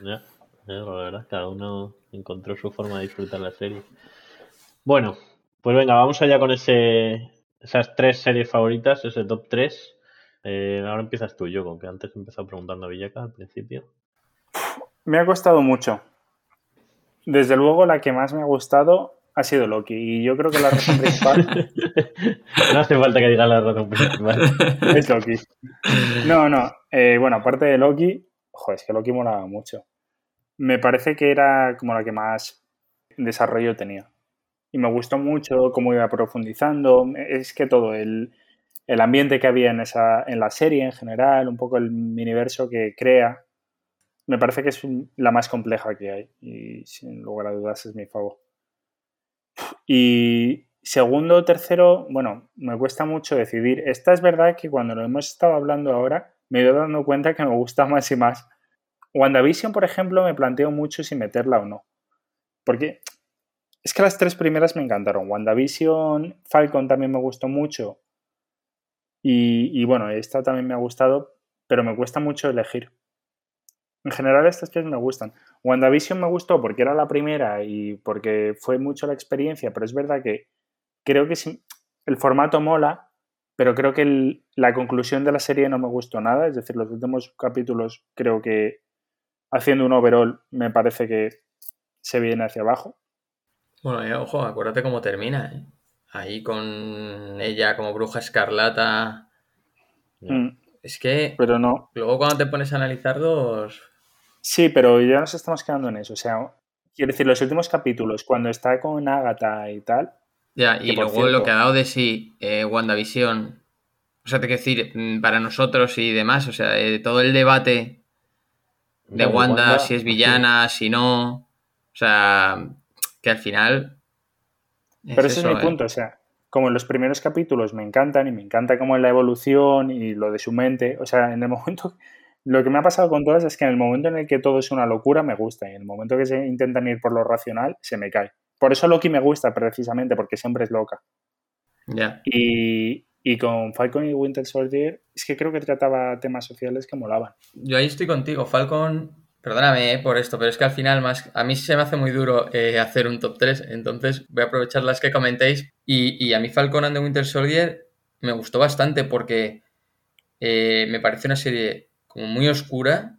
Ya, ya, la verdad, cada uno encontró su forma de disfrutar la serie. Bueno, pues venga, vamos allá con ese, esas tres series favoritas, ese top 3. ahora empiezas tú, yo, con que antes he empezado preguntando a Villaca al principio. Me ha costado mucho. Desde luego, la que más me ha gustado ha sido Loki. Y yo creo que la razón principal no hace falta que diga la razón principal. es Loki. No, no. eh, bueno, aparte de Loki, joder, es que Loki molaba mucho. Me parece que era como la que más desarrollo tenía. Y me gustó mucho cómo iba profundizando. Es que todo, el, el ambiente que había en, esa, en la serie en general, un poco el universo que crea, me parece que es la más compleja que hay. Y sin lugar a dudas es mi favor. Y segundo tercero, bueno, me cuesta mucho decidir. Esta es verdad que cuando lo hemos estado hablando ahora, me he ido dando cuenta que me gusta más y más. WandaVision, por ejemplo, me planteo mucho si meterla o no. Porque es que las tres primeras me encantaron. WandaVision, Falcon también me gustó mucho. Y, y bueno, esta también me ha gustado, pero me cuesta mucho elegir. En general estas tres me gustan. WandaVision me gustó porque era la primera y porque fue mucho la experiencia, pero es verdad que creo que sí, el formato mola, pero creo que el- la conclusión de la serie no me gustó nada. Es decir, los últimos capítulos creo que haciendo un overall me parece que se viene hacia abajo. Bueno, eh, ojo, acuérdate cómo termina, ¿eh? Ahí con ella como bruja escarlata. Mm, Es que pero no. luego cuando te pones a analizarlos, Sí, pero ya nos estamos quedando en eso. O sea, quiero decir, los últimos capítulos, cuando está con Agatha y tal, Ya, y luego cierto- lo que ha dado de sí eh, WandaVision, o sea, te quiero decir, mm, para nosotros y demás, o sea, eh, todo el debate de Wanda, si es villana, si no, o sea, que al final... Pero ese eso, es mi ¿eh? punto, o sea, como en los primeros capítulos me encantan y me encanta como la evolución y lo de su mente, o sea, en el momento, lo que me ha pasado con todas es que en el momento en el que todo es una locura me gusta y en el momento que se intentan ir por lo racional se me cae. Por eso Loki me gusta precisamente, porque siempre es loca. Ya, Y, y con Falcon y Winter Soldier es que creo que trataba temas sociales que molaban. yo ahí estoy contigo, Falcon, perdóname eh, por esto, pero es que al final más, a mí se me hace muy duro eh, hacer un top 3, entonces voy a aprovechar las que comentéis y, y a mí Falcon and the Winter Soldier me gustó bastante porque eh, me parece una serie como muy oscura,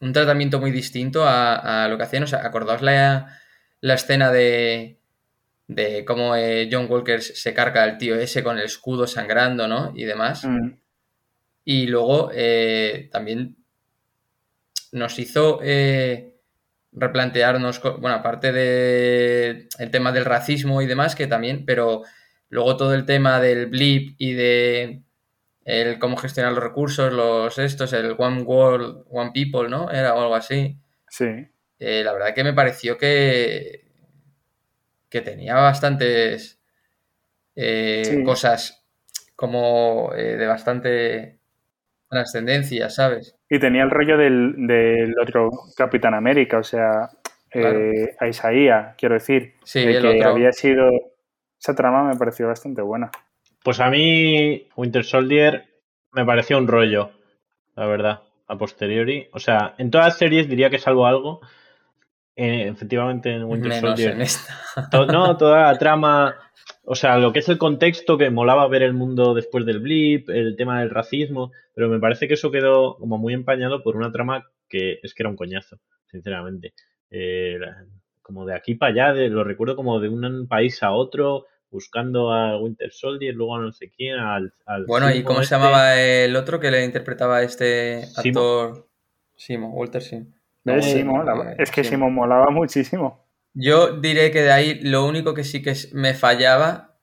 un tratamiento muy distinto a, a lo que hacían, o sea, acordaos la, la escena de, de cómo eh, John Walker se carga al tío ese con el escudo sangrando, ¿no? Y demás. Mm, Y luego eh, también nos hizo eh, replantearnos, bueno, aparte de el tema del racismo y demás, que también, pero luego todo el tema del blip y de el cómo gestionar los recursos, los estos, el One World, One People, ¿no? Era o algo así. sí, Eh, la verdad que me pareció que, que tenía bastantes eh, Sí. cosas como eh, de bastante trascendencia, ¿sabes? Y tenía el rollo del, del otro Capitán América, o sea, eh, a Isaías, quiero decir, Sí, de el que otro. había sido... Esa trama me pareció bastante buena. Pues a mí Winter Soldier me pareció un rollo, la verdad, a posteriori. O sea, en todas las series diría que salvo algo. eh, efectivamente en Winter Menos Soldier. en esta. to- no, toda la trama, o sea, lo que es el contexto que molaba ver el mundo después del blip, el tema del racismo, pero me parece que eso quedó como muy empañado por una trama que es que era un coñazo, sinceramente. Eh, como de aquí para allá, de, lo recuerdo como de un país a otro, buscando a Winter Soldier, luego a no sé quién, al... al Bueno, ¿y cómo se este. llamaba el otro que le interpretaba a este actor? Simo, Walter Sim. ¿Ves? Eh, Simo, la- es que Simo. Simo molaba muchísimo. Yo diré que de ahí lo único que sí que me fallaba,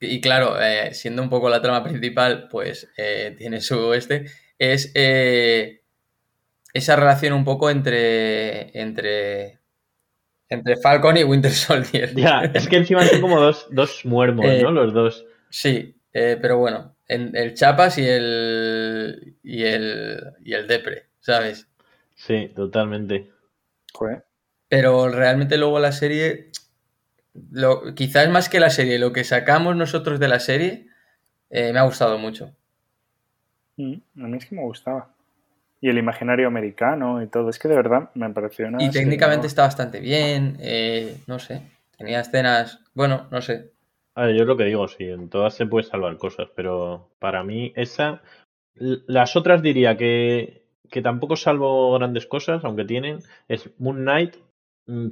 y claro, eh, siendo un poco la trama principal, pues eh, tiene su este, es eh, esa relación un poco entre, entre, entre Falcon y Winter Soldier. Ya, es que encima son como dos, dos muermos, ¿no? Los dos. Sí, pero bueno, en, el Chapas y el, y el, y el Depre, ¿sabes? Sí, totalmente. Pero realmente luego la serie lo, quizás más que la serie, lo que sacamos nosotros de la serie eh, me ha gustado mucho. Mm, a mí es que me gustaba. Y el imaginario americano y todo. Es que de verdad me pareció una. Y técnicamente está bastante bien. Eh, no sé. Tenía escenas. Bueno, no sé. A ver, yo lo que digo, sí, en todas se puede salvar cosas, pero para mí esa. Las otras diría que, que tampoco salvo grandes cosas, aunque tienen. Es Moon Knight. Mm,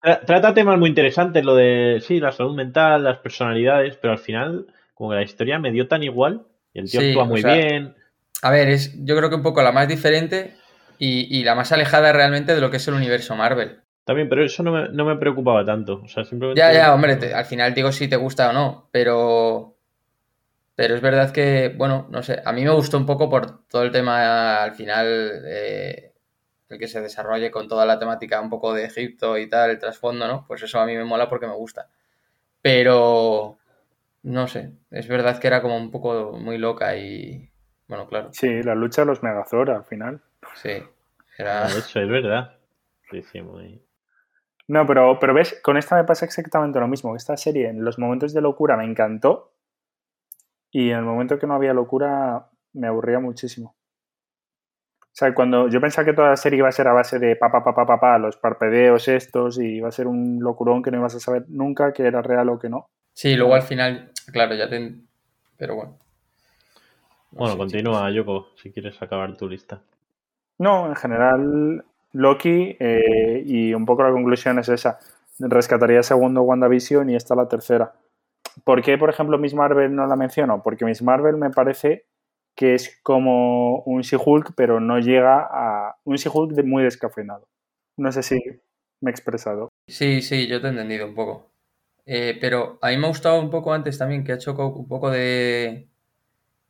Trata temas muy interesantes, lo de, sí, la salud mental, las personalidades, pero al final, como que la historia me dio tan igual, y el tío actúa muy bien. A ver, es yo creo que un poco la más diferente y, la más alejada realmente de lo que es el universo Marvel. También, pero eso no me, no me preocupaba tanto. O sea, simplemente... Ya, ya, hombre, al final digo si te gusta o no, pero... Pero es verdad que, bueno, no sé, a mí me gustó un poco por todo el tema al final... Eh, el que se desarrolle con toda la temática un poco de Egipto y tal, el trasfondo, ¿no? Pues eso a mí me mola porque me gusta. Pero, no sé, es verdad que era como un poco muy loca y, bueno, claro. Sí, la lucha de los Megazord al final. Sí, era... Eso es verdad. Sí, sí, muy... No, pero, pero ves, con esta me pasa exactamente lo mismo. Esta serie en los momentos de locura me encantó y en el momento que no había locura me aburría muchísimo. O sea, cuando yo pensaba que toda la serie iba a ser a base de pa, pa, pa, pa, pa, los parpedeos estos y iba a ser un locurón que no ibas a saber nunca que era real o que no. Sí, luego al final, claro, ya te... Pero bueno. Bueno, continúa, Yoko, si quieres acabar tu lista. No, en general, Loki eh, y un poco la conclusión es esa. Rescataría segundo WandaVision y esta la tercera. ¿Por qué, por ejemplo, Miss Marvel no la menciono? Porque Miss Marvel me parece que es como un She-Hulk, pero no llega a un She-Hulk muy descafeinado. No sé si me he expresado. Sí, sí, yo te he entendido un poco. Eh, pero a mí me ha gustado un poco antes también que ha hecho un poco de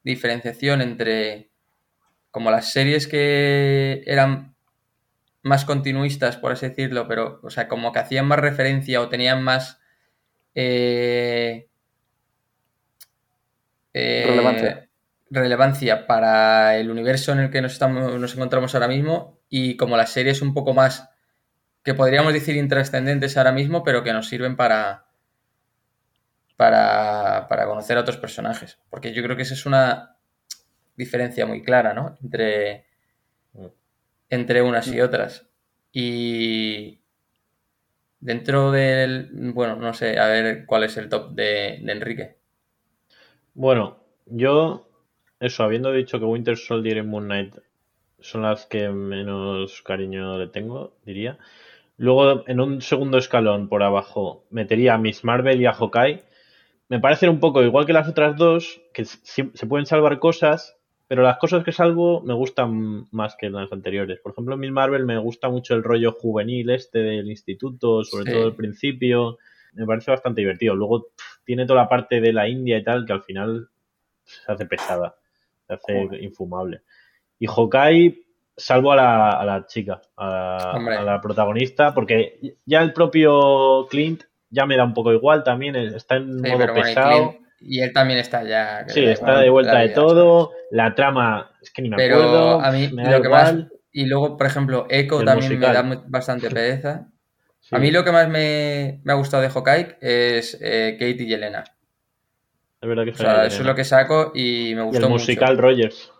diferenciación entre como las series que eran más continuistas, por así decirlo, pero, o sea, como que hacían más referencia o tenían más eh, eh, relevancia. relevancia para el universo en el que nos, estamos, nos encontramos ahora mismo y como las series un poco más que podríamos decir intrascendentes ahora mismo, pero que nos sirven para, para, para, conocer a otros personajes. Porque yo creo que esa es una diferencia muy clara, ¿no? Entre, entre unas y otras. Y dentro del... Bueno, no sé, a ver cuál es el top de, de Enrique. Bueno, yo eso, habiendo dicho que Winter Soldier y Moon Knight son las que menos cariño le tengo, diría. Luego, en un segundo escalón por abajo, metería a Miss Marvel y a Hawkeye. Me parecen un poco igual que las otras dos, que se pueden salvar cosas, pero las cosas que salvo me gustan más que las anteriores. Por ejemplo, Miss Marvel me gusta mucho el rollo juvenil este del instituto, sobre todo el principio. Me parece bastante divertido. Luego tiene toda la parte de la India y tal que al final se hace pesada se hace infumable. Y Hawkeye salvo a la, chica, a la, protagonista, porque ya el propio Clint ya me da un poco igual también, está en modo pesado. y él también está ya. Sí, está de vuelta de todo. La trama, es que ni me acuerdo. A mí lo que más. Y luego, por ejemplo, Echo también me da bastante pereza. A mí lo que más me, ha gustado de Hawkeye es eh, Kate y Yelena. Es verdad que o sea, eso es lo que saco y me gustó y el musical Rogers.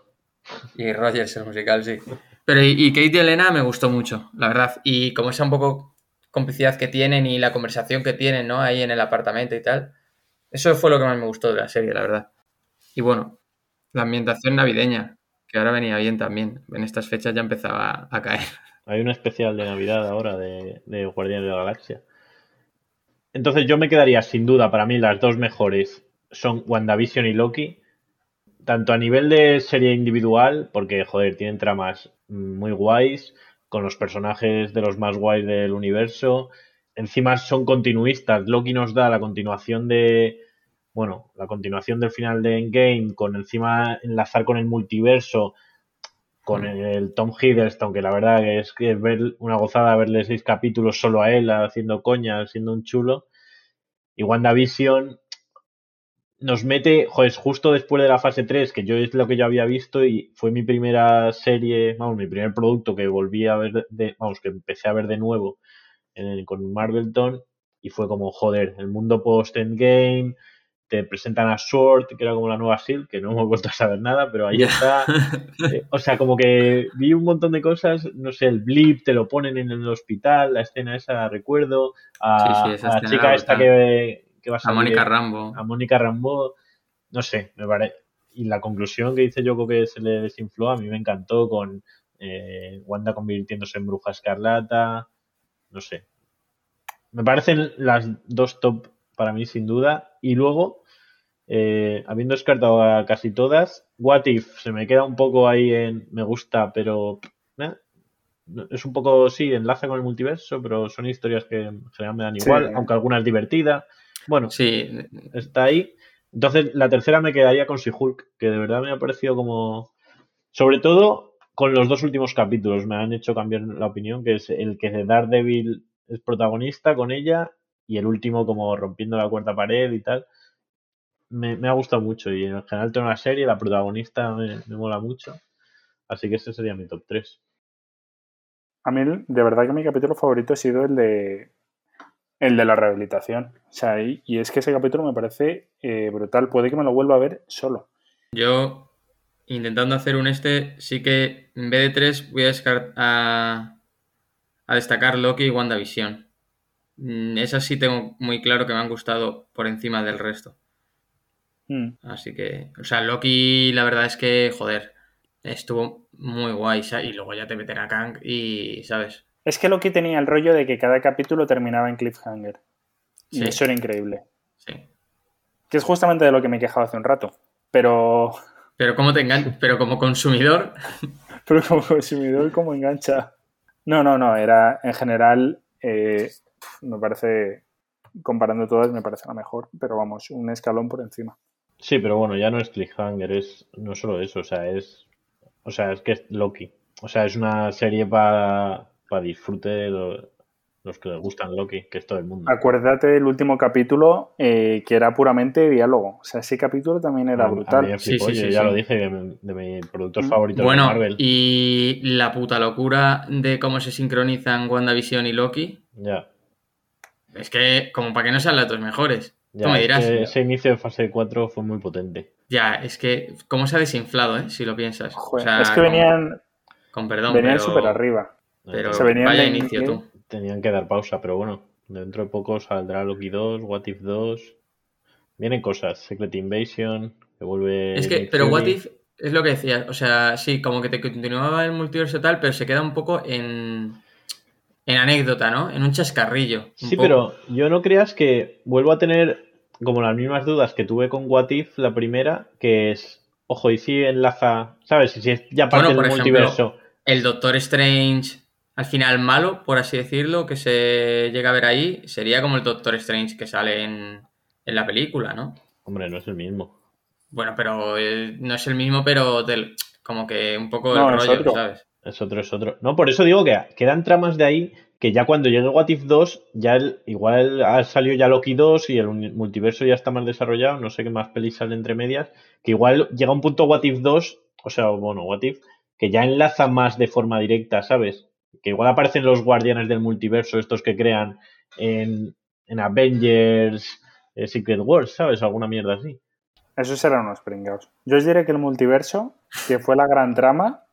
Y Rogers, el musical, sí. Pero y, Kate y Elena me gustó mucho, la verdad. Y como esa un poco complicidad que tienen y la conversación que tienen, ¿no? Ahí en el apartamento y tal. Eso fue lo que más me gustó de la serie, la verdad. Y bueno, la ambientación navideña, que ahora venía bien también. En estas fechas ya empezaba a caer. Hay un especial de Navidad ahora de, de Guardianes de la Galaxia. Entonces yo me quedaría sin duda para mí las dos mejores son WandaVision y Loki. Tanto a nivel de serie individual, porque joder, tienen tramas muy guays, con los personajes de los más guays del universo. Encima son continuistas. Loki nos da la continuación de, bueno, la continuación del final de Endgame, con encima enlazar con el multiverso, con el Tom Hiddleston, que la verdad es que es ver una gozada verle seis capítulos solo a él haciendo coña, siendo un chulo. Y WandaVision nos mete, joder, justo después de la fase 3, que yo es lo que yo había visto y fue mi primera serie, vamos, mi primer producto que volví a ver, de, vamos, que empecé a ver de nuevo con Marvelton y fue como, joder, el mundo post-endgame, te presentan a Sword, que era como la nueva Silk, que no hemos vuelto a saber nada, pero ahí está. Eh, o sea, como que vi un montón de cosas, no sé, el blip te lo ponen en el hospital, la escena esa recuerdo, a, la chica esta que, que va a salir, A Mónica Rambo. A Mónica Rambo, no sé, me parece. Y la conclusión que dice Yoko que se le desinfló, a mí me encantó con eh, Wanda convirtiéndose en bruja escarlata, no sé. Me parecen las dos top para mí sin duda. Y luego, eh, habiendo descartado a casi todas, What If se me queda un poco ahí en me gusta, pero eh, es un poco, sí, enlaza con el multiverso, pero son historias que en general me dan igual, aunque alguna es divertida. Bueno, sí. está ahí. Entonces, la tercera me quedaría con She-Hulk, que de verdad me ha parecido como. Sobre todo con los dos últimos capítulos, me han hecho cambiar la opinión, que es el que de Daredevil es protagonista con ella y el último como rompiendo la cuarta pared y tal. Me, ha gustado mucho y en general toda la serie, la protagonista me, mola mucho. Así que ese sería mi top 3. A mí, de verdad que mi capítulo favorito ha sido el de el de la rehabilitación. O sea, y, es que ese capítulo me parece eh, brutal. Puede que me lo vuelva a ver solo. Yo, intentando hacer un este, sí que en vez de tres voy a, a, a destacar Loki y WandaVision. Mm, esas sí tengo muy claro que me han gustado por encima del resto. Hmm. Así que, o sea, Loki, la verdad es que, joder, estuvo muy guay. Y luego ya te meten a Kang y, ¿sabes? Es que Loki tenía el rollo de que cada capítulo terminaba en cliffhanger. Y eso era increíble. Sí. Que es justamente de lo que me he quejado hace un rato. Pero. Pero como te engancha, pero como consumidor. pero como consumidor, como engancha. No, no, no. Era en general. Eh, me parece. Comparando todas, me parece la mejor. Pero vamos, un escalón por encima. Sí, pero bueno, ya no es cliffhanger, es no solo eso, o sea, es. O sea, es que es Loki. O sea, es una serie para para disfrute de los, que les gustan Loki, que es todo el mundo. Acuérdate del último capítulo eh, que era puramente diálogo. O sea, ese capítulo también era brutal. sí, sí, ya lo dije, de, de mis productos mm. favoritos bueno, de Marvel. Y la puta locura de cómo se sincronizan WandaVision y Loki. Ya. Es que, como para que no sean las dos mejores. Tú me dirás. ese inicio de fase 4 fue muy potente. Ya, es que, ¿cómo se ha desinflado, eh? Si lo piensas. es que venían. Con perdón. Venían súper arriba. Pero se vaya inicio tú. Tenían que dar pausa, pero bueno, dentro de poco saldrá Loki 2, What If 2. Vienen cosas, Secret Invasion, que vuelve. Es que, pero What If es lo que decías, o sea, sí, como que te continuaba el multiverso tal, pero se queda un poco en. En anécdota, ¿no? En un chascarrillo. sí, pero yo no creas que vuelvo a tener como las mismas dudas que tuve con What If, la primera, que es, ojo, y si enlaza, ¿sabes? Si es ya parte del multiverso. el Doctor Strange al final malo, por así decirlo, que se llega a ver ahí, sería como el Doctor Strange que sale en, la película, ¿no? Hombre, no es el mismo. Bueno, pero eh, no es el mismo, pero como que un poco el rollo, ¿sabes? Es otro, es otro. No, por eso digo que quedan tramas de ahí que ya cuando llegue What If 2, ya igual ha salido ya Loki 2 y el multiverso ya está más desarrollado, no sé qué más pelis sale entre medias, que igual llega un punto What If 2, o sea, bueno, What If, que ya enlaza más de forma directa, ¿sabes? Que igual aparecen los guardianes del multiverso, estos que crean en, Avengers, eh, Secret Wars, ¿sabes? Alguna mierda así. Eso serán unos pringados. Yo os diré que el multiverso, que fue la gran trama,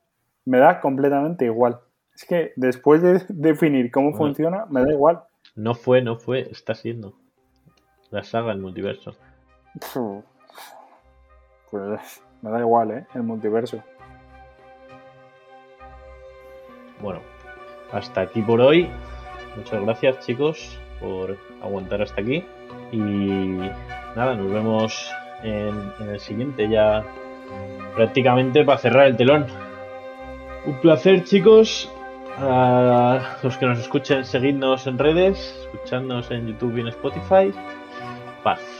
me da completamente igual. Es que después de definir cómo funciona, me da igual. No fue, no fue, está siendo. La saga, el multiverso. Pues me da igual, ¿eh? El multiverso. Bueno, hasta aquí por hoy. Muchas gracias chicos por aguantar hasta aquí. Y nada, nos vemos en, el siguiente ya prácticamente para cerrar el telón. Un placer chicos. A los que nos escuchen, seguidnos en redes, escuchándonos en YouTube y en Spotify. Paz.